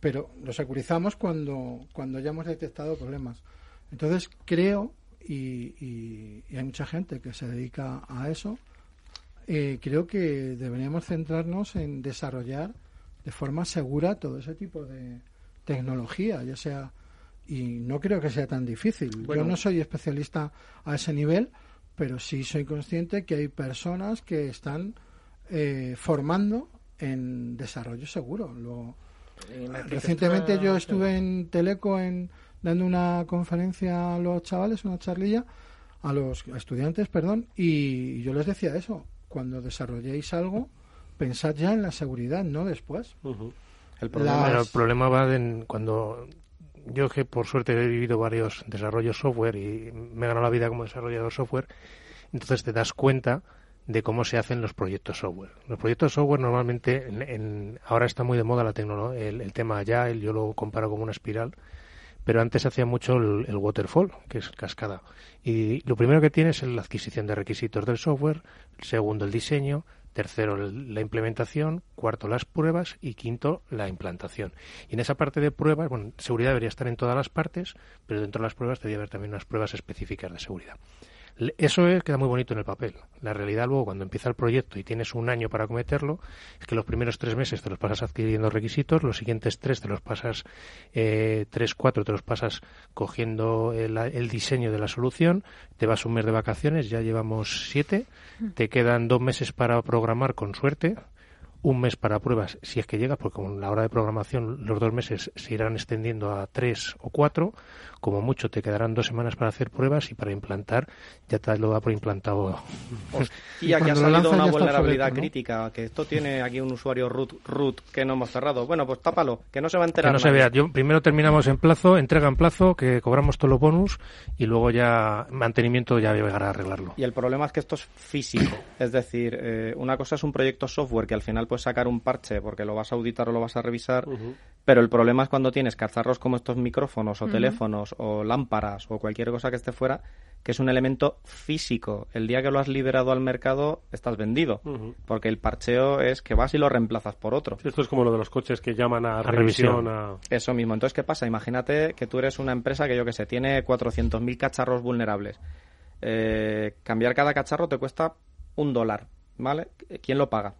Pero lo securizamos cuando, cuando ya hemos detectado problemas. Entonces creo, y, hay mucha gente que se dedica a eso, eh, creo que deberíamos centrarnos en desarrollar de forma segura todo ese tipo de tecnología, ya sea, y no creo que sea tan difícil. Yo no soy especialista a ese nivel, pero sí soy consciente que hay personas que están eh, formando en desarrollo seguro. Lo, recientemente yo estuve en Teleco en, dando una conferencia a los chavales, una charlilla, a los estudiantes, perdón, y yo les decía eso, cuando desarrolléis algo, pensad ya en la seguridad, no después. el, problema, el problema va en cuando yo que por suerte he vivido varios desarrollos software y me he ganado la vida como desarrollador software, entonces te das cuenta de cómo se hacen los proyectos software. Los proyectos software normalmente, en, ahora está muy de moda la tecnología, el, el, tema Agile, yo lo comparo como una espiral, pero antes hacía mucho el, waterfall, que es cascada. Y lo primero que tienes es la adquisición de requisitos del software, segundo el diseño, tercero la implementación, cuarto las pruebas y quinto la implantación. Y en esa parte de pruebas, bueno, seguridad debería estar en todas las partes, pero dentro de las pruebas debería haber también unas pruebas específicas de seguridad. Eso es, queda muy bonito en el papel. La realidad luego, cuando empieza el proyecto y tienes un año para cometerlo, es que los primeros tres meses te los pasas adquiriendo requisitos, los siguientes tres te los pasas, eh, tres, cuatro te los pasas cogiendo el, el, diseño de la solución, te vas un mes de vacaciones, ya llevamos siete, mm. te quedan dos meses para programar con suerte, un mes para pruebas, si es que llega, porque con la hora de programación los dos meses se irán extendiendo a tres o cuatro, como mucho te quedarán dos semanas para hacer pruebas y para implantar ya te lo da por implantado. Y aquí ha salido una vulnerabilidad crítica, que esto tiene aquí un usuario root, root que no hemos cerrado. Bueno, pues tápalo, que no se va a enterar. Que no se vea. Yo, primero terminamos en plazo, entrega en plazo, que cobramos todos los bonus y luego ya mantenimiento ya llegará a arreglarlo. Y el problema es que esto es físico. es decir, eh, una cosa es un proyecto software que al final puedes sacar un parche porque lo vas a auditar o lo vas a revisar, pero el problema es cuando tienes cacharros como estos micrófonos o teléfonos o lámparas o cualquier cosa que esté fuera, que es un elemento físico. El día que lo has liberado al mercado, estás vendido. Porque el parcheo es que vas y lo reemplazas por otro. Esto es como lo de los coches que llaman a, revisión. Eso mismo. Entonces, ¿qué pasa? Imagínate que tú eres una empresa que, yo que sé, tiene 400.000 cacharros vulnerables. Eh, cambiar cada cacharro te cuesta un dólar. ¿Vale? ¿Quién lo paga?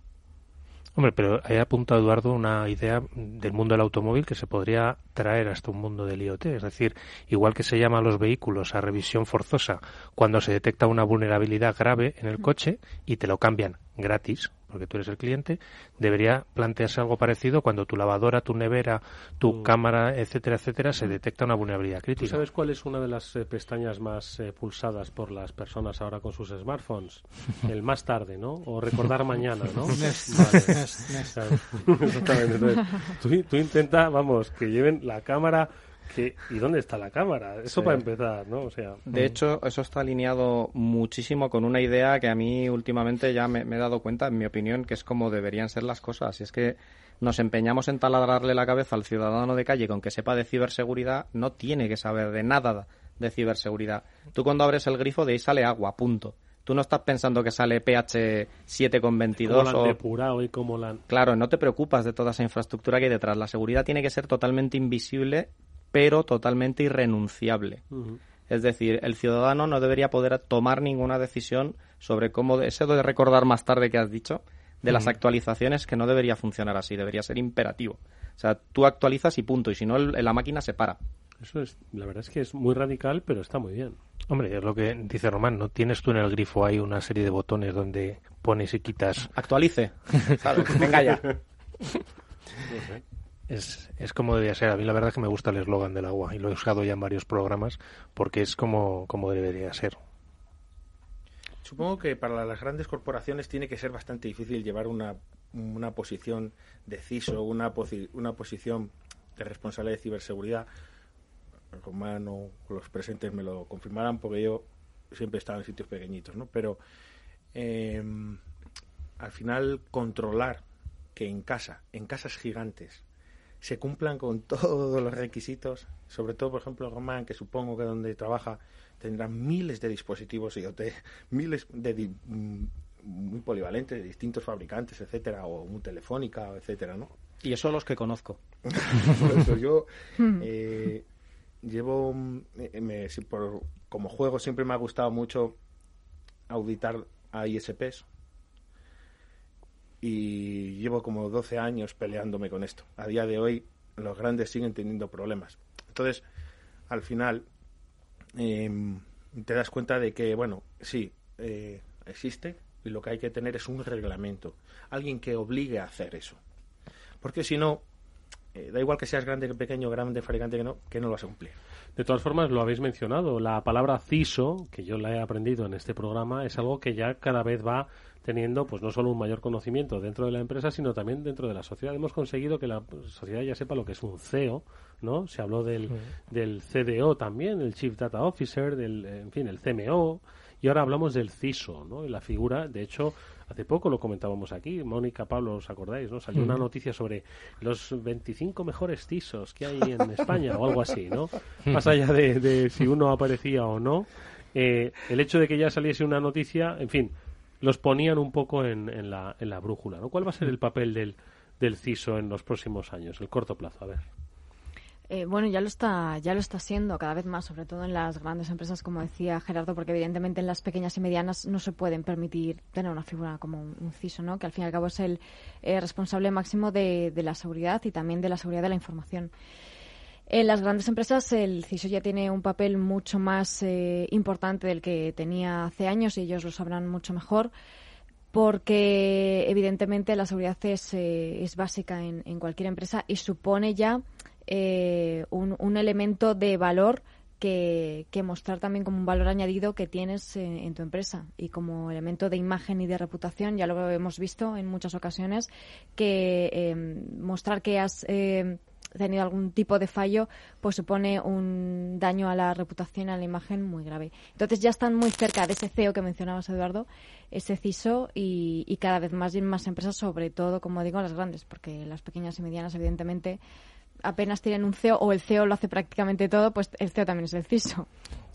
Hombre, pero ahí apunta Eduardo una idea del mundo del automóvil que se podría traer hasta un mundo del IoT. Es decir, igual que se llama a los vehículos a revisión forzosa cuando se detecta una vulnerabilidad grave en el coche y te lo cambian gratis, porque tú eres el cliente, debería plantearse algo parecido cuando tu lavadora, tu nevera, tu mm. cámara, etcétera, etcétera, se mm. detecta una vulnerabilidad crítica. ¿Tú sabes cuál es una de las eh, pestañas más eh, pulsadas por las personas ahora con sus smartphones? El más tarde, ¿no? O recordar mañana, ¿no? Exactamente. tú, tú intenta, vamos, que lleven la cámara ¿Y dónde está la cámara? Eso para empezar, ¿no? O sea, de hecho, eso está alineado muchísimo con una idea que a mí últimamente ya me, he dado cuenta, en mi opinión, que es como deberían ser las cosas. Y es que nos empeñamos en taladrarle la cabeza al ciudadano de calle con que sepa de ciberseguridad, no tiene que saber de nada de ciberseguridad. Tú cuando abres el grifo de ahí sale agua, punto. Tú no estás pensando que sale pH 7,22 o... depurado y cómo la... Claro, no te preocupas de toda esa infraestructura que hay detrás. La seguridad tiene que ser totalmente invisible pero totalmente irrenunciable. Es decir, el ciudadano no debería poder tomar ninguna decisión sobre cómo, eso de recordar más tarde que has dicho, de las actualizaciones, que no debería funcionar así, debería ser imperativo. O sea, tú actualizas y punto, y si no, la máquina se para. Eso es, la verdad es que es muy radical, pero está muy bien. Hombre, es lo que dice Román, ¿no tienes tú en el grifo ahí una serie de botones donde pones y quitas? Actualice, Venga ya. Es, es como debería ser. A mí la verdad es que me gusta el eslogan del agua y lo he usado ya en varios programas porque es como, como debería ser. Supongo que para las grandes corporaciones tiene que ser bastante difícil llevar una, una posición de CISO, una, una posición de responsable de ciberseguridad. Román o los presentes me lo confirmarán porque yo siempre he estado en sitios pequeñitos, ¿no? Pero em, al final controlar que en casa, en casas gigantes, se cumplan con todos los requisitos, sobre todo, por ejemplo, Román, que supongo que donde trabaja tendrá miles de dispositivos IoT, miles de mm, muy polivalentes, de distintos fabricantes, etcétera, o muy telefónica, etcétera, ¿no? Y eso los que conozco. por eso yo eh, llevo, me, como juego siempre me ha gustado mucho auditar a ISPs, y llevo como 12 años peleándome con esto. A día de hoy los grandes siguen teniendo problemas. Entonces, al final, em, te das cuenta de que, bueno, sí, eh, existe y lo que hay que tener es un reglamento, alguien que obligue a hacer eso. Porque si no, eh, da igual que seas grande, que pequeño, grande, fabricante, que no, que no lo vas a cumplir. De todas formas, lo habéis mencionado, la palabra CISO, que yo la he aprendido en este programa, es algo que ya cada vez va teniendo pues no solo un mayor conocimiento dentro de la empresa, sino también dentro de la sociedad. Hemos conseguido que la sociedad ya sepa lo que es un CEO, ¿no? Se habló del, del CDO también, el Chief Data Officer, del, en fin, el CMO, y ahora hablamos del CISO, ¿no? Y la figura, de hecho, hace poco lo comentábamos aquí, Mónica, Pablo, ¿os acordáis, no? Salió una noticia sobre los 25 mejores CISOs que hay en España o algo así, ¿no? Más allá de, si uno aparecía o no, eh, el hecho de que ya saliese una noticia, en fin, los ponían un poco en, en, la, en la brújula. ¿no? ¿Cuál va a ser el papel del, del CISO en los próximos años, el corto plazo? A ver. Eh, bueno, ya lo está, ya lo está siendo cada vez más, sobre todo en las grandes empresas, como decía Gerardo, porque evidentemente en las pequeñas y medianas no se pueden permitir tener una figura como un, CISO, ¿no? Que al fin y al cabo es el eh, responsable máximo de, la seguridad y también de la seguridad de la información. En las grandes empresas el CISO ya tiene un papel mucho más eh, importante del que tenía hace años y ellos lo sabrán mucho mejor porque evidentemente la seguridad es, es básica en, en, cualquier empresa y supone ya eh, un, elemento de valor que, mostrar también como un valor añadido que tienes en, tu empresa y como elemento de imagen y de reputación, ya lo hemos visto en muchas ocasiones, que eh, mostrar que has eh, tenido algún tipo de fallo, pues supone un daño a la reputación, a la imagen muy grave. Entonces ya están muy cerca de ese CEO que mencionabas, Eduardo, ese CISO y, cada vez más y más empresas, sobre todo, como digo, las grandes, porque las pequeñas y medianas, evidentemente, apenas tienen un CEO o el CEO lo hace prácticamente todo, pues el CEO también es el CISO.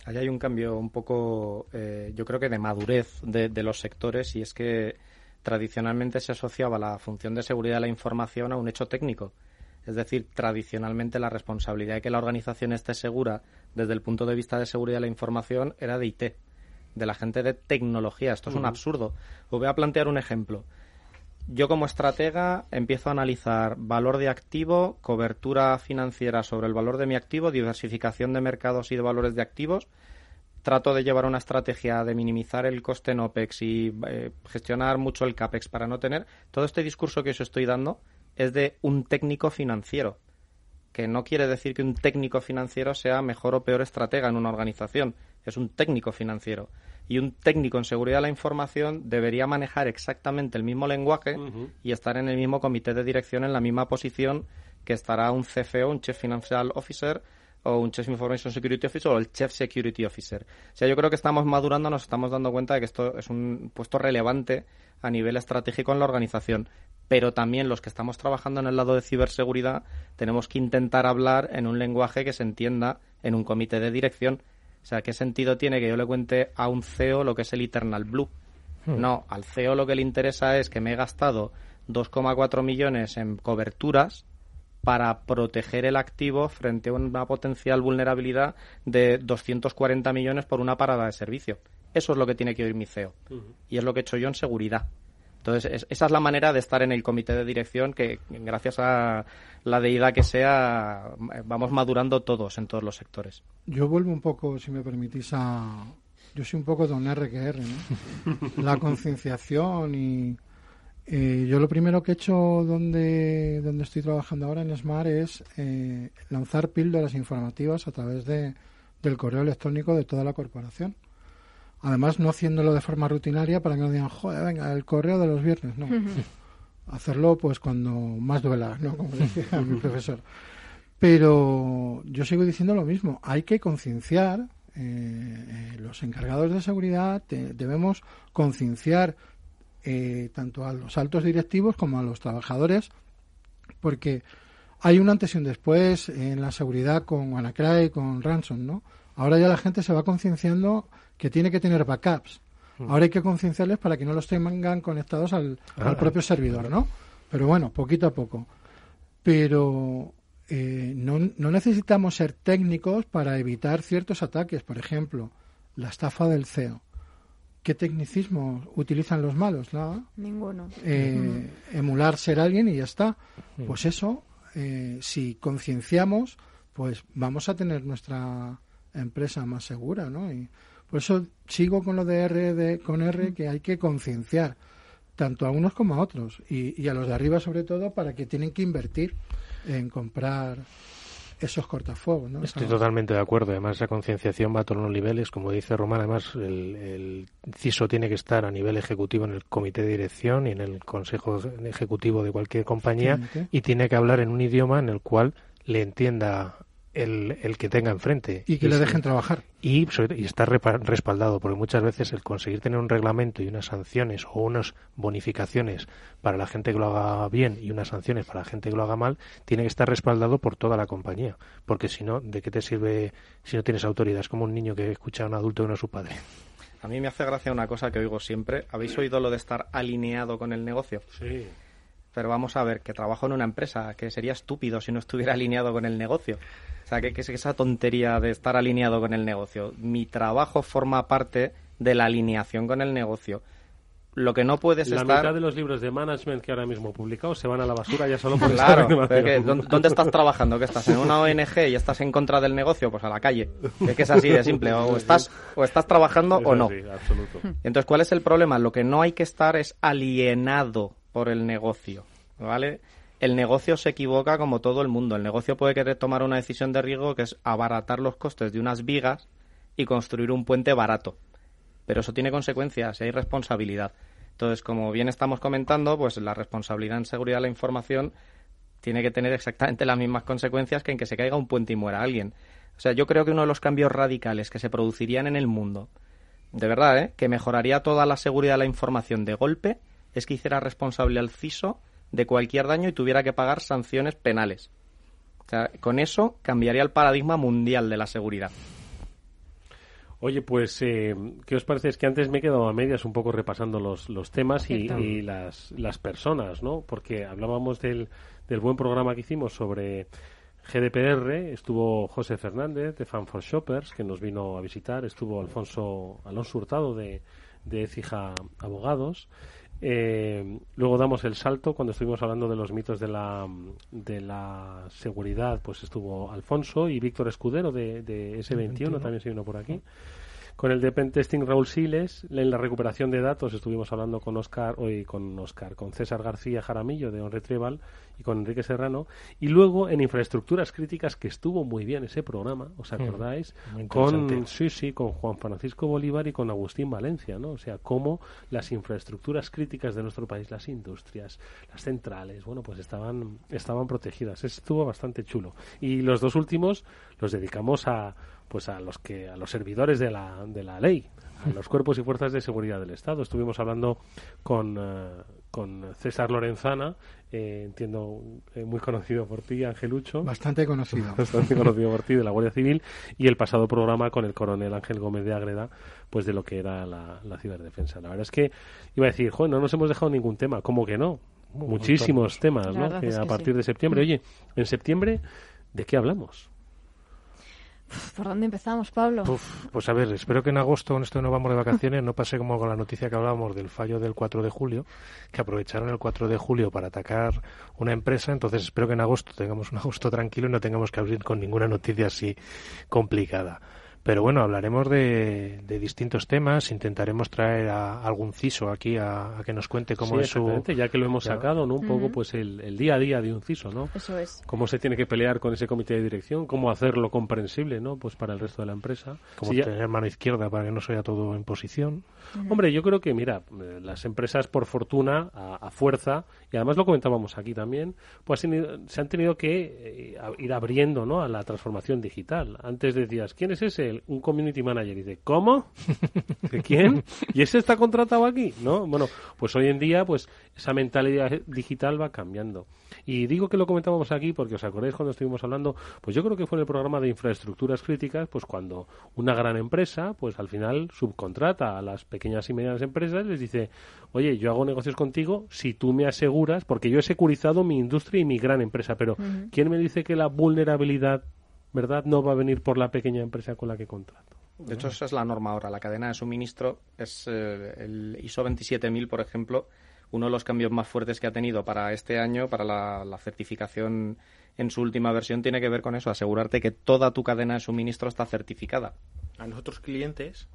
Ahí hay un cambio un poco, eh, yo creo que de madurez de, los sectores y es que tradicionalmente se asociaba la función de seguridad de la información a un hecho técnico. Es decir, tradicionalmente la responsabilidad de que la organización esté segura desde el punto de vista de seguridad de la información era de IT, de la gente de tecnología. Esto es un absurdo. Os voy a plantear un ejemplo yo como estratega empiezo a analizar valor de activo, cobertura financiera sobre el valor de mi activo, diversificación de mercados y de valores de activos. Trato de llevar una estrategia de minimizar el coste en OPEX y eh, gestionar mucho el CAPEX para no tener. Todo este discurso que os estoy dando es de un técnico financiero, que no quiere decir que un técnico financiero sea mejor o peor estratega en una organización. Es un técnico financiero y un técnico en seguridad de la información debería manejar exactamente el mismo lenguaje y estar en el mismo comité de dirección en la misma posición que estará un CFO, un Chief Financial Officer o un Chief Information Security Officer o el Chief Security Officer. O sea, yo creo que estamos madurando, nos estamos dando cuenta de que esto es un puesto relevante a nivel estratégico en la organización. Pero también los que estamos trabajando en el lado de ciberseguridad tenemos que intentar hablar en un lenguaje que se entienda en un comité de dirección o sea, ¿qué sentido tiene que yo le cuente a un CEO lo que es el Eternal Blue? Hmm. No, al CEO lo que le interesa es que me he gastado 2,4 millones en coberturas para proteger el activo frente a una potencial vulnerabilidad de 240 millones por una parada de servicio. Eso es lo que tiene que oír mi CEO. Y es lo que he hecho yo en seguridad. Entonces, esa es la manera de estar en el comité de dirección que, gracias a la deidad que sea, vamos madurando todos en todos los sectores. Yo vuelvo un poco, si me permitís, a... Yo soy un poco don R que R, ¿no? la concienciación y... yo lo primero que he hecho donde, donde estoy trabajando ahora en Smart es eh, lanzar píldoras informativas a través de, del correo electrónico de toda la corporación. Además, no haciéndolo de forma rutinaria para que no digan, joder, venga, el correo de los viernes. No. Hacerlo pues cuando más duela, ¿no? Como decía mi profesor. Pero yo sigo diciendo lo mismo. Hay que concienciar. Eh, los encargados de seguridad debemos concienciar eh, tanto a los altos directivos como a los trabajadores porque hay un antes y un después en la seguridad con WannaCry, con Ransom, ¿no? Ahora ya la gente se va concienciando que tiene que tener backups. Mm. Ahora hay que concienciarles para que no los tengan conectados al, ah, propio servidor, ¿no? Pero bueno, poquito a poco. Pero eh, no, no, necesitamos ser técnicos para evitar ciertos ataques. Por ejemplo, la estafa del CEO. ¿Qué tecnicismo utilizan los malos? Nada. Ninguno. Eh, emular ser alguien y ya está. Mm. Pues eso, eh, si concienciamos, pues vamos a tener nuestra empresa más segura, ¿no? Y por eso sigo con lo de R, de, con R, que hay que concienciar tanto a unos como a otros y, y, a los de arriba sobre todo para que tienen que invertir en comprar esos cortafuegos. ¿no? Estoy totalmente de acuerdo. Además, esa concienciación va a todos los niveles. Como dice Román, además, el, el, CISO tiene que estar a nivel ejecutivo en el comité de dirección y en el consejo ejecutivo de cualquier compañía y tiene que hablar en un idioma en el cual le entienda el, el que tenga enfrente. Y que le dejen trabajar. Y, y estar respaldado, porque muchas veces el conseguir tener un reglamento y unas sanciones o unas bonificaciones para la gente que lo haga bien y unas sanciones para la gente que lo haga mal, tiene que estar respaldado por toda la compañía. Porque si no, ¿de qué te sirve si no tienes autoridad? Es como un niño que escucha a un adulto y no a su padre. A mí me hace gracia una cosa que oigo siempre. ¿Habéis oído lo de estar alineado con el negocio? Sí pero vamos a ver, que trabajo en una empresa, que sería estúpido si no estuviera alineado con el negocio. Sea, que, que es esa tontería de estar alineado con el negocio. Mi trabajo forma parte de la alineación con el negocio lo que no puedes la estar... La mitad de los libros de management que ahora mismo publicados se van a la basura ya solo por Claro, ¿dónde estás trabajando? ¿Qué estás en una ONG y estás en contra del negocio? Pues a la calle. Es que es así de simple. O estás, o estás trabajando o no. absoluto. Entonces, ¿cuál es el problema? Lo que no hay que estar es alienado por el negocio, ¿vale? El negocio se equivoca como todo el mundo. El negocio puede querer tomar una decisión de riesgo que es abaratar los costes de unas vigas y construir un puente barato pero eso tiene consecuencias y hay responsabilidad. Entonces, como bien estamos comentando, pues la responsabilidad en seguridad de la información tiene que tener exactamente las mismas consecuencias que en que se caiga un puente y muera alguien. O sea, yo creo que uno de los cambios radicales que se producirían en el mundo, de verdad, ¿eh? que mejoraría toda la seguridad de la información de golpe, es que hiciera responsable al CISO de cualquier daño y tuviera que pagar sanciones penales. O sea, con eso cambiaría el paradigma mundial de la seguridad. Oye, pues, eh, ¿qué os parece? Es que antes me he quedado a medias un poco repasando los, los temas y, las, las personas, ¿no? Porque hablábamos del, del buen programa que hicimos sobre GDPR, estuvo José Fernández de Fan for Shoppers, que nos vino a visitar, estuvo Alfonso Alonso Hurtado de, de Ecija Abogados, eh, luego damos el salto cuando estuvimos hablando de los mitos de la, de la seguridad, pues estuvo Alfonso y Víctor Escudero de, de S21, también se vino por aquí. Con el de Pentesting Raúl Siles, en la recuperación de datos estuvimos hablando con Oscar, hoy con Oscar, con César García Jaramillo de On Retrieval y con Enrique Serrano. Y luego en infraestructuras críticas, que estuvo muy bien ese programa, ¿os hmm, acordáis? con, sí, sí, con Juan Francisco Bolívar y con Agustín Valencia, ¿no? O sea, cómo las infraestructuras críticas de nuestro país, las industrias, las centrales, bueno, pues estaban, estaban protegidas. Estuvo bastante chulo. Y los dos últimos los dedicamos a pues a los que a los servidores de la, de la ley, a los cuerpos y fuerzas de seguridad del Estado. Estuvimos hablando con, eh, con César Lorenzana, eh, entiendo eh, muy conocido por ti, Angelucho. Bastante conocido. Bastante conocido por ti, de la Guardia Civil, y el pasado programa con el coronel Ángel Gómez de Agreda, pues de lo que era la, ciberdefensa. La verdad es que iba a decir, joder, no nos hemos dejado ningún tema, ¿cómo que no? Muchísimos temas, ¿no? a partir de septiembre. Oye, en septiembre, ¿de qué hablamos? ¿Por dónde empezamos, Pablo? pues a ver, espero que en agosto, en esto no vamos de vacaciones, no pase como con la noticia que hablábamos del fallo del 4 de julio, que aprovecharon el 4 de julio para atacar una empresa. Entonces espero que en agosto tengamos un agosto tranquilo y no tengamos que abrir con ninguna noticia así complicada. Pero bueno, hablaremos de, distintos temas, intentaremos traer a, algún CISO aquí a, que nos cuente cómo es su... ya que lo hemos sacado, ¿no? Un poco pues el, día a día de un CISO, ¿no? Eso es. Cómo se tiene que pelear con ese comité de dirección, cómo hacerlo comprensible, ¿no? Pues para el resto de la empresa. Cómo tener mano izquierda para que no sea todo en posición. Hombre, yo creo que, mira, eh, las empresas por fortuna, a, fuerza, y además lo comentábamos aquí también, pues se han tenido que eh, ir abriendo, ¿no? A la transformación digital. Antes decías, ¿quién es ese? Un community manager. Y dice, ¿cómo? ¿De quién? ¿Y ese está contratado aquí? ¿No? Bueno, pues hoy en día, pues esa mentalidad digital va cambiando. Y digo que lo comentábamos aquí porque os acordáis cuando estuvimos hablando, pues yo creo que fue en el programa de infraestructuras críticas, pues cuando una gran empresa, pues al final subcontrata a las pequeñas y medianas empresas, les dice, oye, yo hago negocios contigo si tú me aseguras, porque yo he securizado mi industria y mi gran empresa, pero ¿quién me dice que la vulnerabilidad ¿verdad? No va a venir por la pequeña empresa con la que contrato. De hecho, esa es la norma ahora. La cadena de suministro es eh, el ISO 27000, por ejemplo, uno de los cambios más fuertes que ha tenido para este año, para la, certificación en su última versión, tiene que ver con eso, asegurarte que toda tu cadena de suministro está certificada. A nosotros clientes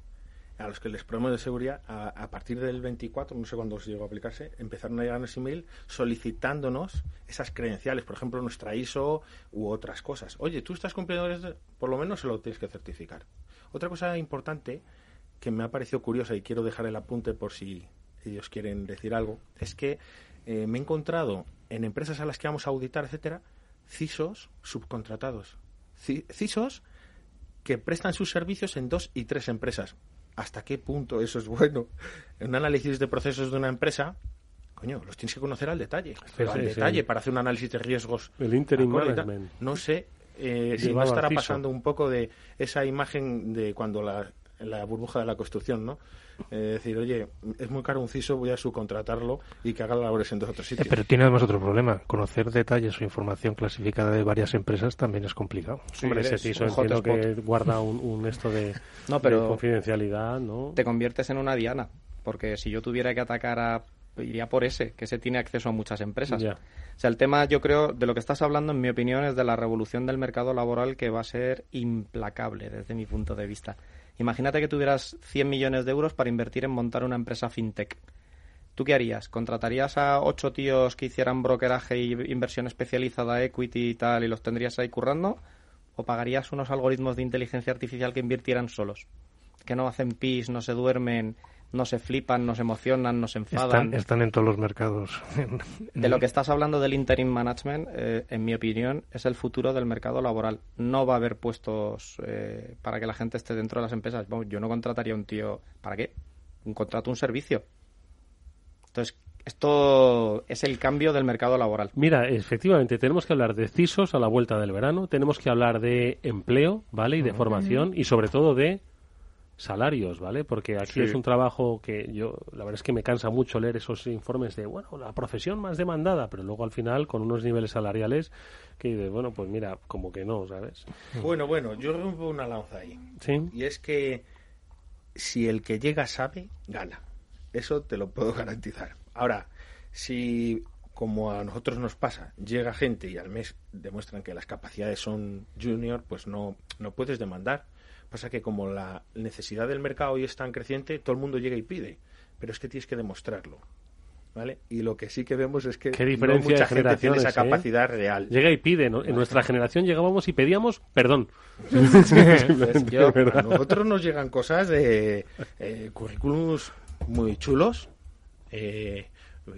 a los que les probamos de seguridad, a, partir del 24, no sé cuándo se llegó a aplicarse, empezaron a llegarnos email solicitándonos esas credenciales, por ejemplo, nuestra ISO u otras cosas. Oye, tú estás cumpliendo, por lo menos se lo tienes que certificar. Otra cosa importante que me ha parecido curiosa y quiero dejar el apunte por si ellos quieren decir algo, es que eh, me he encontrado en empresas a las que vamos a auditar, etcétera, CISOs subcontratados. CISOs que prestan sus servicios en dos y tres empresas hasta qué punto eso es bueno. En un análisis de procesos de una empresa, coño, los tienes que conocer al detalle. Pero al detalle para hacer un análisis de riesgos. El interim management. No sé eh, si no estará pasando un poco de esa imagen de cuando la la burbuja de la construcción, ¿no? Eh, decir, oye, es muy caro un CISO, voy a subcontratarlo y que haga labores en dos otros sitios. pero tiene además otro problema. Conocer detalles o información clasificada de varias empresas también es complicado. Hombre, ese CISO entiendo que guarda un, esto de, no, pero confidencialidad, ¿no? Te conviertes en una diana, porque si yo tuviera que atacar a iría por ese, que se tiene acceso a muchas empresas. O sea, el tema, yo creo, de lo que estás hablando, en mi opinión, es de la revolución del mercado laboral que va a ser implacable desde mi punto de vista. Imagínate que tuvieras 100 millones de euros para invertir en montar una empresa fintech. ¿Tú qué harías? ¿Contratarías a ocho tíos que hicieran brokeraje y inversión especializada, equity y tal, y los tendrías ahí currando? ¿O pagarías unos algoritmos de inteligencia artificial que invirtieran solos? Que no hacen pis, no se duermen, no se flipan, no se emocionan, no se enfadan. Están, en todos los mercados. de lo que estás hablando del interim management, eh, en mi opinión, es el futuro del mercado laboral. No va a haber puestos eh, para que la gente esté dentro de las empresas. yo no contrataría a un tío. ¿Para qué? Un contrato, un servicio. Entonces, esto es el cambio del mercado laboral. Mira, efectivamente, tenemos que hablar de CISOs a la vuelta del verano, tenemos que hablar de empleo, ¿vale? Y de formación y sobre todo de salarios, ¿vale? Porque aquí es un trabajo que yo, la verdad es que me cansa mucho leer esos informes de, bueno, la profesión más demandada, pero luego al final con unos niveles salariales que, bueno, pues mira, como que no, ¿sabes? Bueno, bueno, yo rompo una lanza ahí. Sí. Y es que si el que llega sabe, gana. Eso te lo puedo garantizar. Ahora, si como a nosotros nos pasa, llega gente y al mes demuestran que las capacidades son junior, pues no, no puedes demandar Pasa que como la necesidad del mercado hoy es tan creciente, todo el mundo llega y pide, pero es que tienes que demostrarlo. ¿Vale? Y lo que sí que vemos es que ¿Qué diferencia mucha gente tiene esa ¿eh? capacidad real. Llega y pide, ¿no? En nuestra generación llegábamos y pedíamos perdón. a nosotros nos llegan cosas de eh, currículums muy chulos, eh,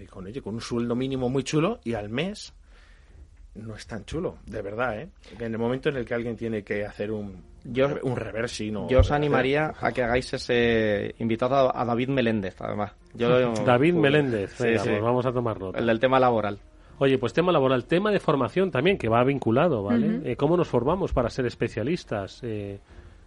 con, con un sueldo mínimo muy chulo y al mes no es tan chulo, de verdad, ¿eh? En el momento en el que alguien tiene que hacer un, yo, un reversino. Yo os animaría a que hagáis ese invitado a, David Meléndez, además. David Meléndez, pues vamos a tomarlo. El del tema laboral. Oye, pues tema laboral, tema de formación también, que va vinculado, ¿vale? Eh, ¿Cómo nos formamos para ser especialistas? Eh,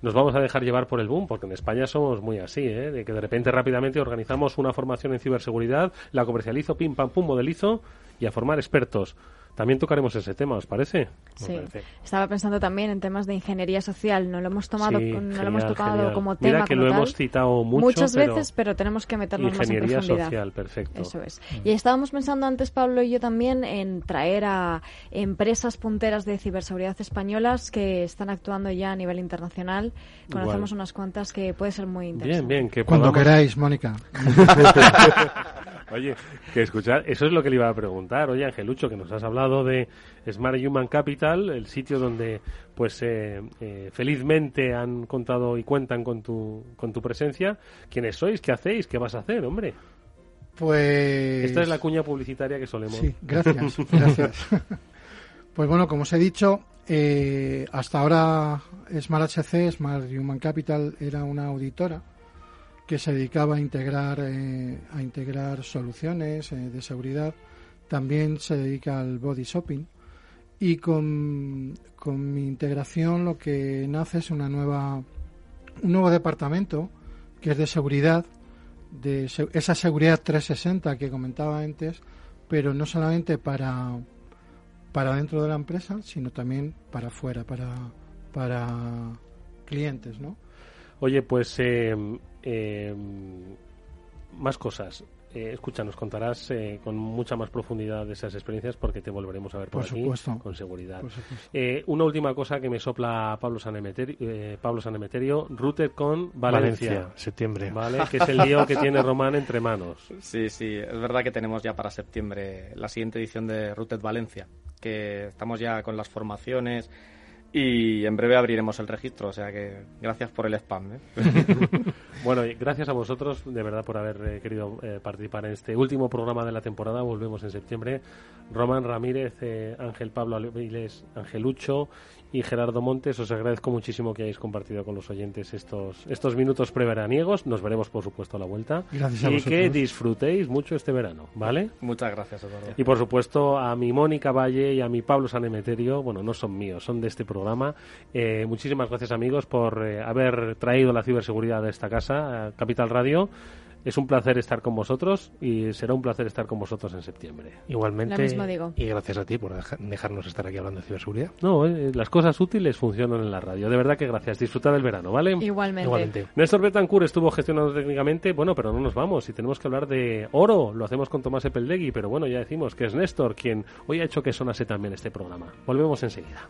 nos vamos a dejar llevar por el boom, porque en España somos muy así, ¿eh? De que de repente rápidamente organizamos una formación en ciberseguridad, la comercializo, pim, pam, pum, modelizo y a formar expertos. También tocaremos ese tema, ¿os parece? Sí. Estaba pensando también en temas de ingeniería social. No lo hemos tomado, no lo hemos tocado como tema. Mira que lo hemos citado mucho, muchas veces, pero tenemos que meternos más en profundidad. social, perfecto. Eso es. Mm. Y estábamos pensando antes, Pablo y yo también, en traer a empresas punteras de ciberseguridad españolas que están actuando ya a nivel internacional. Conocemos unas cuantas que puede ser muy interesante. Bien, bien. Que Cuando queráis, Mónica. Oye, que escuchar, eso es lo que le iba a preguntar. Oye, Angelucho, que nos has hablado de Smart Human Capital, el sitio donde, pues, eh, eh, felizmente han contado y cuentan con tu, con tu presencia. ¿Quiénes sois? ¿Qué hacéis? ¿Qué vas a hacer, hombre? Pues. Esta es la cuña publicitaria que solemos. Sí, gracias, gracias. pues bueno, como os he dicho, eh, hasta ahora Smart HC, Smart Human Capital, era una auditora que se dedicaba a integrar, eh, a integrar soluciones eh, de seguridad. También se dedica al body shopping. Y con, con, mi integración lo que nace es una nueva, un nuevo departamento que es de seguridad, de esa seguridad 360 que comentaba antes, pero no solamente para, para dentro de la empresa, sino también para afuera, para, para clientes, ¿no? Oye, pues eh, eh, más cosas. Eh, escucha, nos contarás eh, con mucha más profundidad de esas experiencias porque te volveremos a ver por, aquí con seguridad. Eh, una última cosa que me sopla Pablo Sanemeterio, eh, Pablo Sanemeterio Router con Valencia, septiembre. ¿vale? Que es el lío que tiene Román entre manos. Sí, sí, es verdad que tenemos ya para septiembre la siguiente edición de Routed Valencia, que estamos ya con las formaciones y en breve abriremos el registro, o sea que gracias por el spam. ¿eh? Bueno, gracias a vosotros, de verdad, por haber eh, querido eh, participar en este último programa de la temporada. Volvemos en septiembre. Román Ramírez, eh, Ángel Pablo Ángel Angelucho y Gerardo Montes. Os agradezco muchísimo que hayáis compartido con los oyentes estos, estos minutos preveraniegos. Nos veremos, por supuesto, a la vuelta. Gracias y que disfrutéis mucho este verano, ¿vale? Muchas gracias, Eduardo. Y, por supuesto, a mi Mónica Valle y a mi Pablo Sanemeterio, bueno, no son míos, son de este programa. Eh, muchísimas gracias, amigos, por eh, haber traído la ciberseguridad de esta casa, Capital Radio. Es un placer estar con vosotros y será un placer estar con vosotros en septiembre. Igualmente. Lo mismo digo. Y gracias a ti por dejarnos estar aquí hablando de ciberseguridad. No, eh, las cosas útiles funcionan en la radio. De verdad que gracias. Disfrutar del verano, ¿vale? Igualmente. Igualmente. Néstor Betancourt estuvo gestionando técnicamente. Bueno, pero no nos vamos. Si tenemos que hablar de oro, lo hacemos con Tomás Epeldegui. Pero bueno, ya decimos que es Néstor quien hoy ha hecho que sonase también este programa. Volvemos enseguida.